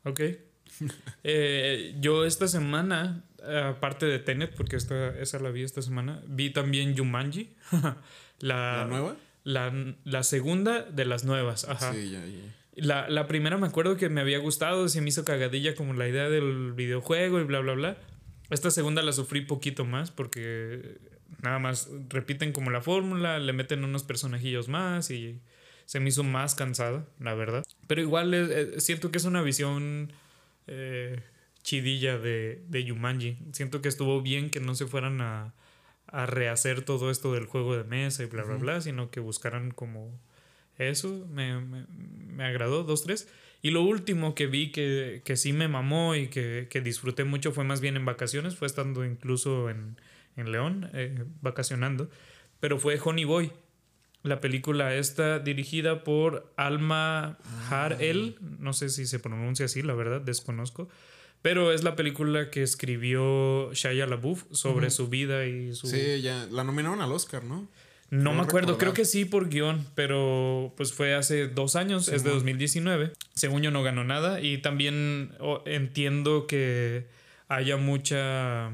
Ok. Eh, yo esta semana, aparte de Tenet, porque esta, esa la vi esta semana, vi también Jumanji. la, ¿La nueva? La, la segunda de las nuevas. Ajá. Sí, ya, ya. La, la primera me acuerdo que me había gustado, se me hizo cagadilla como la idea del videojuego y bla, bla, bla. Esta segunda la sufrí poquito más porque nada más repiten como la fórmula, le meten unos personajillos más y se me hizo más cansada, la verdad. Pero igual eh, eh, siento que es una visión eh, chidilla de, de Jumanji. Siento que estuvo bien que no se fueran a, a rehacer todo esto del juego de mesa y bla, bla, bla, sino que buscaran como eso. Me, me, me agradó, dos, tres. Y lo último que vi que, que sí me mamó y que, que disfruté mucho fue más bien en vacaciones, fue estando incluso en, en León, eh, vacacionando, pero fue Honey Boy. La película esta dirigida por Alma Har'el, no sé si se pronuncia así, la verdad, desconozco, pero es la película que escribió Shia LaBeouf sobre su vida y su... Sí, ya. La nominaron al Oscar, ¿no? No me acuerdo, recordar. creo que sí por guion, pero pues fue hace dos años, es de 2019. Según yo no ganó nada y también oh, entiendo que haya mucha...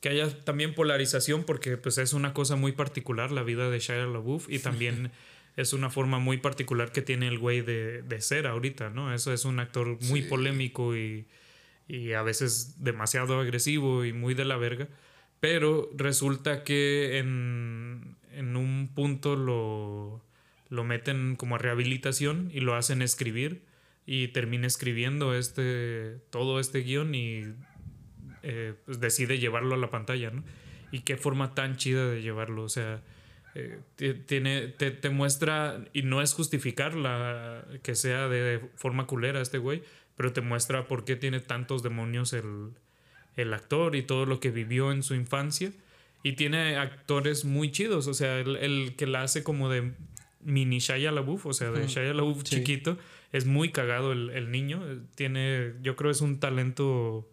que haya también polarización porque pues es una cosa muy particular la vida de Shia LaBeouf y también es una forma muy particular que tiene el güey de, de ser ahorita, ¿no? Eso es un actor muy Sí. polémico y, y a veces demasiado agresivo y muy de la verga. Pero resulta que en, en un punto lo, lo meten como a rehabilitación y lo hacen escribir y termina escribiendo este, todo este guion y eh, pues decide llevarlo a la pantalla, ¿no? Y qué forma tan chida de llevarlo, o sea, eh, ti- tiene, te, te muestra, y no es justificar la, que sea de forma culera este güey, pero te muestra por qué tiene tantos demonios el, el actor y todo lo que vivió en su infancia. Y tiene actores muy chidos, o sea, el, el que la hace como de mini Shia LaBeouf, o sea, de. Shia LaBeouf Sí. chiquito, es muy cagado el, el niño, eh, tiene, yo creo es un talento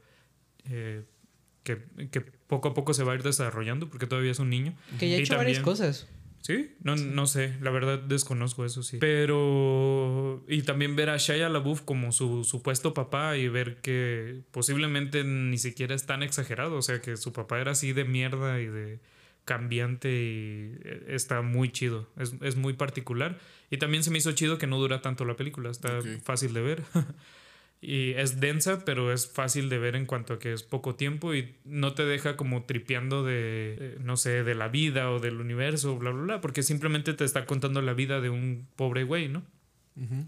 eh, que, que poco a poco se va a ir desarrollando porque todavía es un niño. Que ya ha hecho varias cosas. Sí, no, no sé, la verdad desconozco eso, sí. Pero. Y también ver a Shia LaBeouf como su supuesto papá y ver que posiblemente ni siquiera es tan exagerado. O sea, que su papá era así de mierda y de cambiante y eh, está muy chido. Es, es muy particular. Y también se me hizo chido que no dura tanto la película, está fácil de ver. Y es densa, pero es fácil de ver en cuanto a que es poco tiempo y no te deja como tripeando de, eh, no sé, de la vida o del universo, bla, bla, bla, porque simplemente te está contando la vida de un pobre güey, ¿no?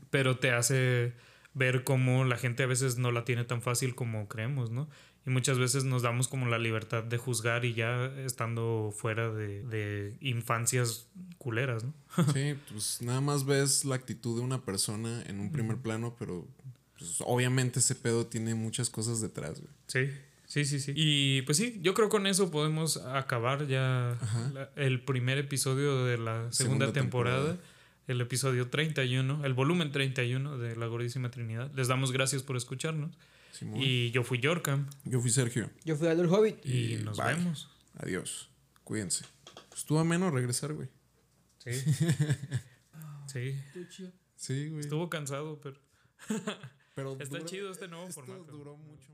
Pero te hace ver cómo la gente a veces no la tiene tan fácil como creemos, ¿no? Y muchas veces nos damos como la libertad de juzgar y ya estando fuera de, de infancias culeras, ¿no? Sí, pues nada más ves la actitud de una persona en un primer plano, pero pues, obviamente ese pedo tiene muchas cosas detrás, güey. Sí, Sí, sí, sí. Y pues sí, yo creo con eso podemos acabar ya la- el primer episodio de la segunda, Segunda temporada. temporada. El episodio 31, el volumen 31 de La Gordísima Trinidad. Les damos gracias por escucharnos. Simón. Y yo fui Yorkam. Yo fui Sergio. Yo fui Aldo el Hobbit. Y, Y nos bye. vemos. Adiós. Cuídense. Estuvo ameno regresar, güey. Sí. sí. Sí, güey. Estuvo cansado, pero Pero está duró- chido este nuevo esto formato. duró mucho.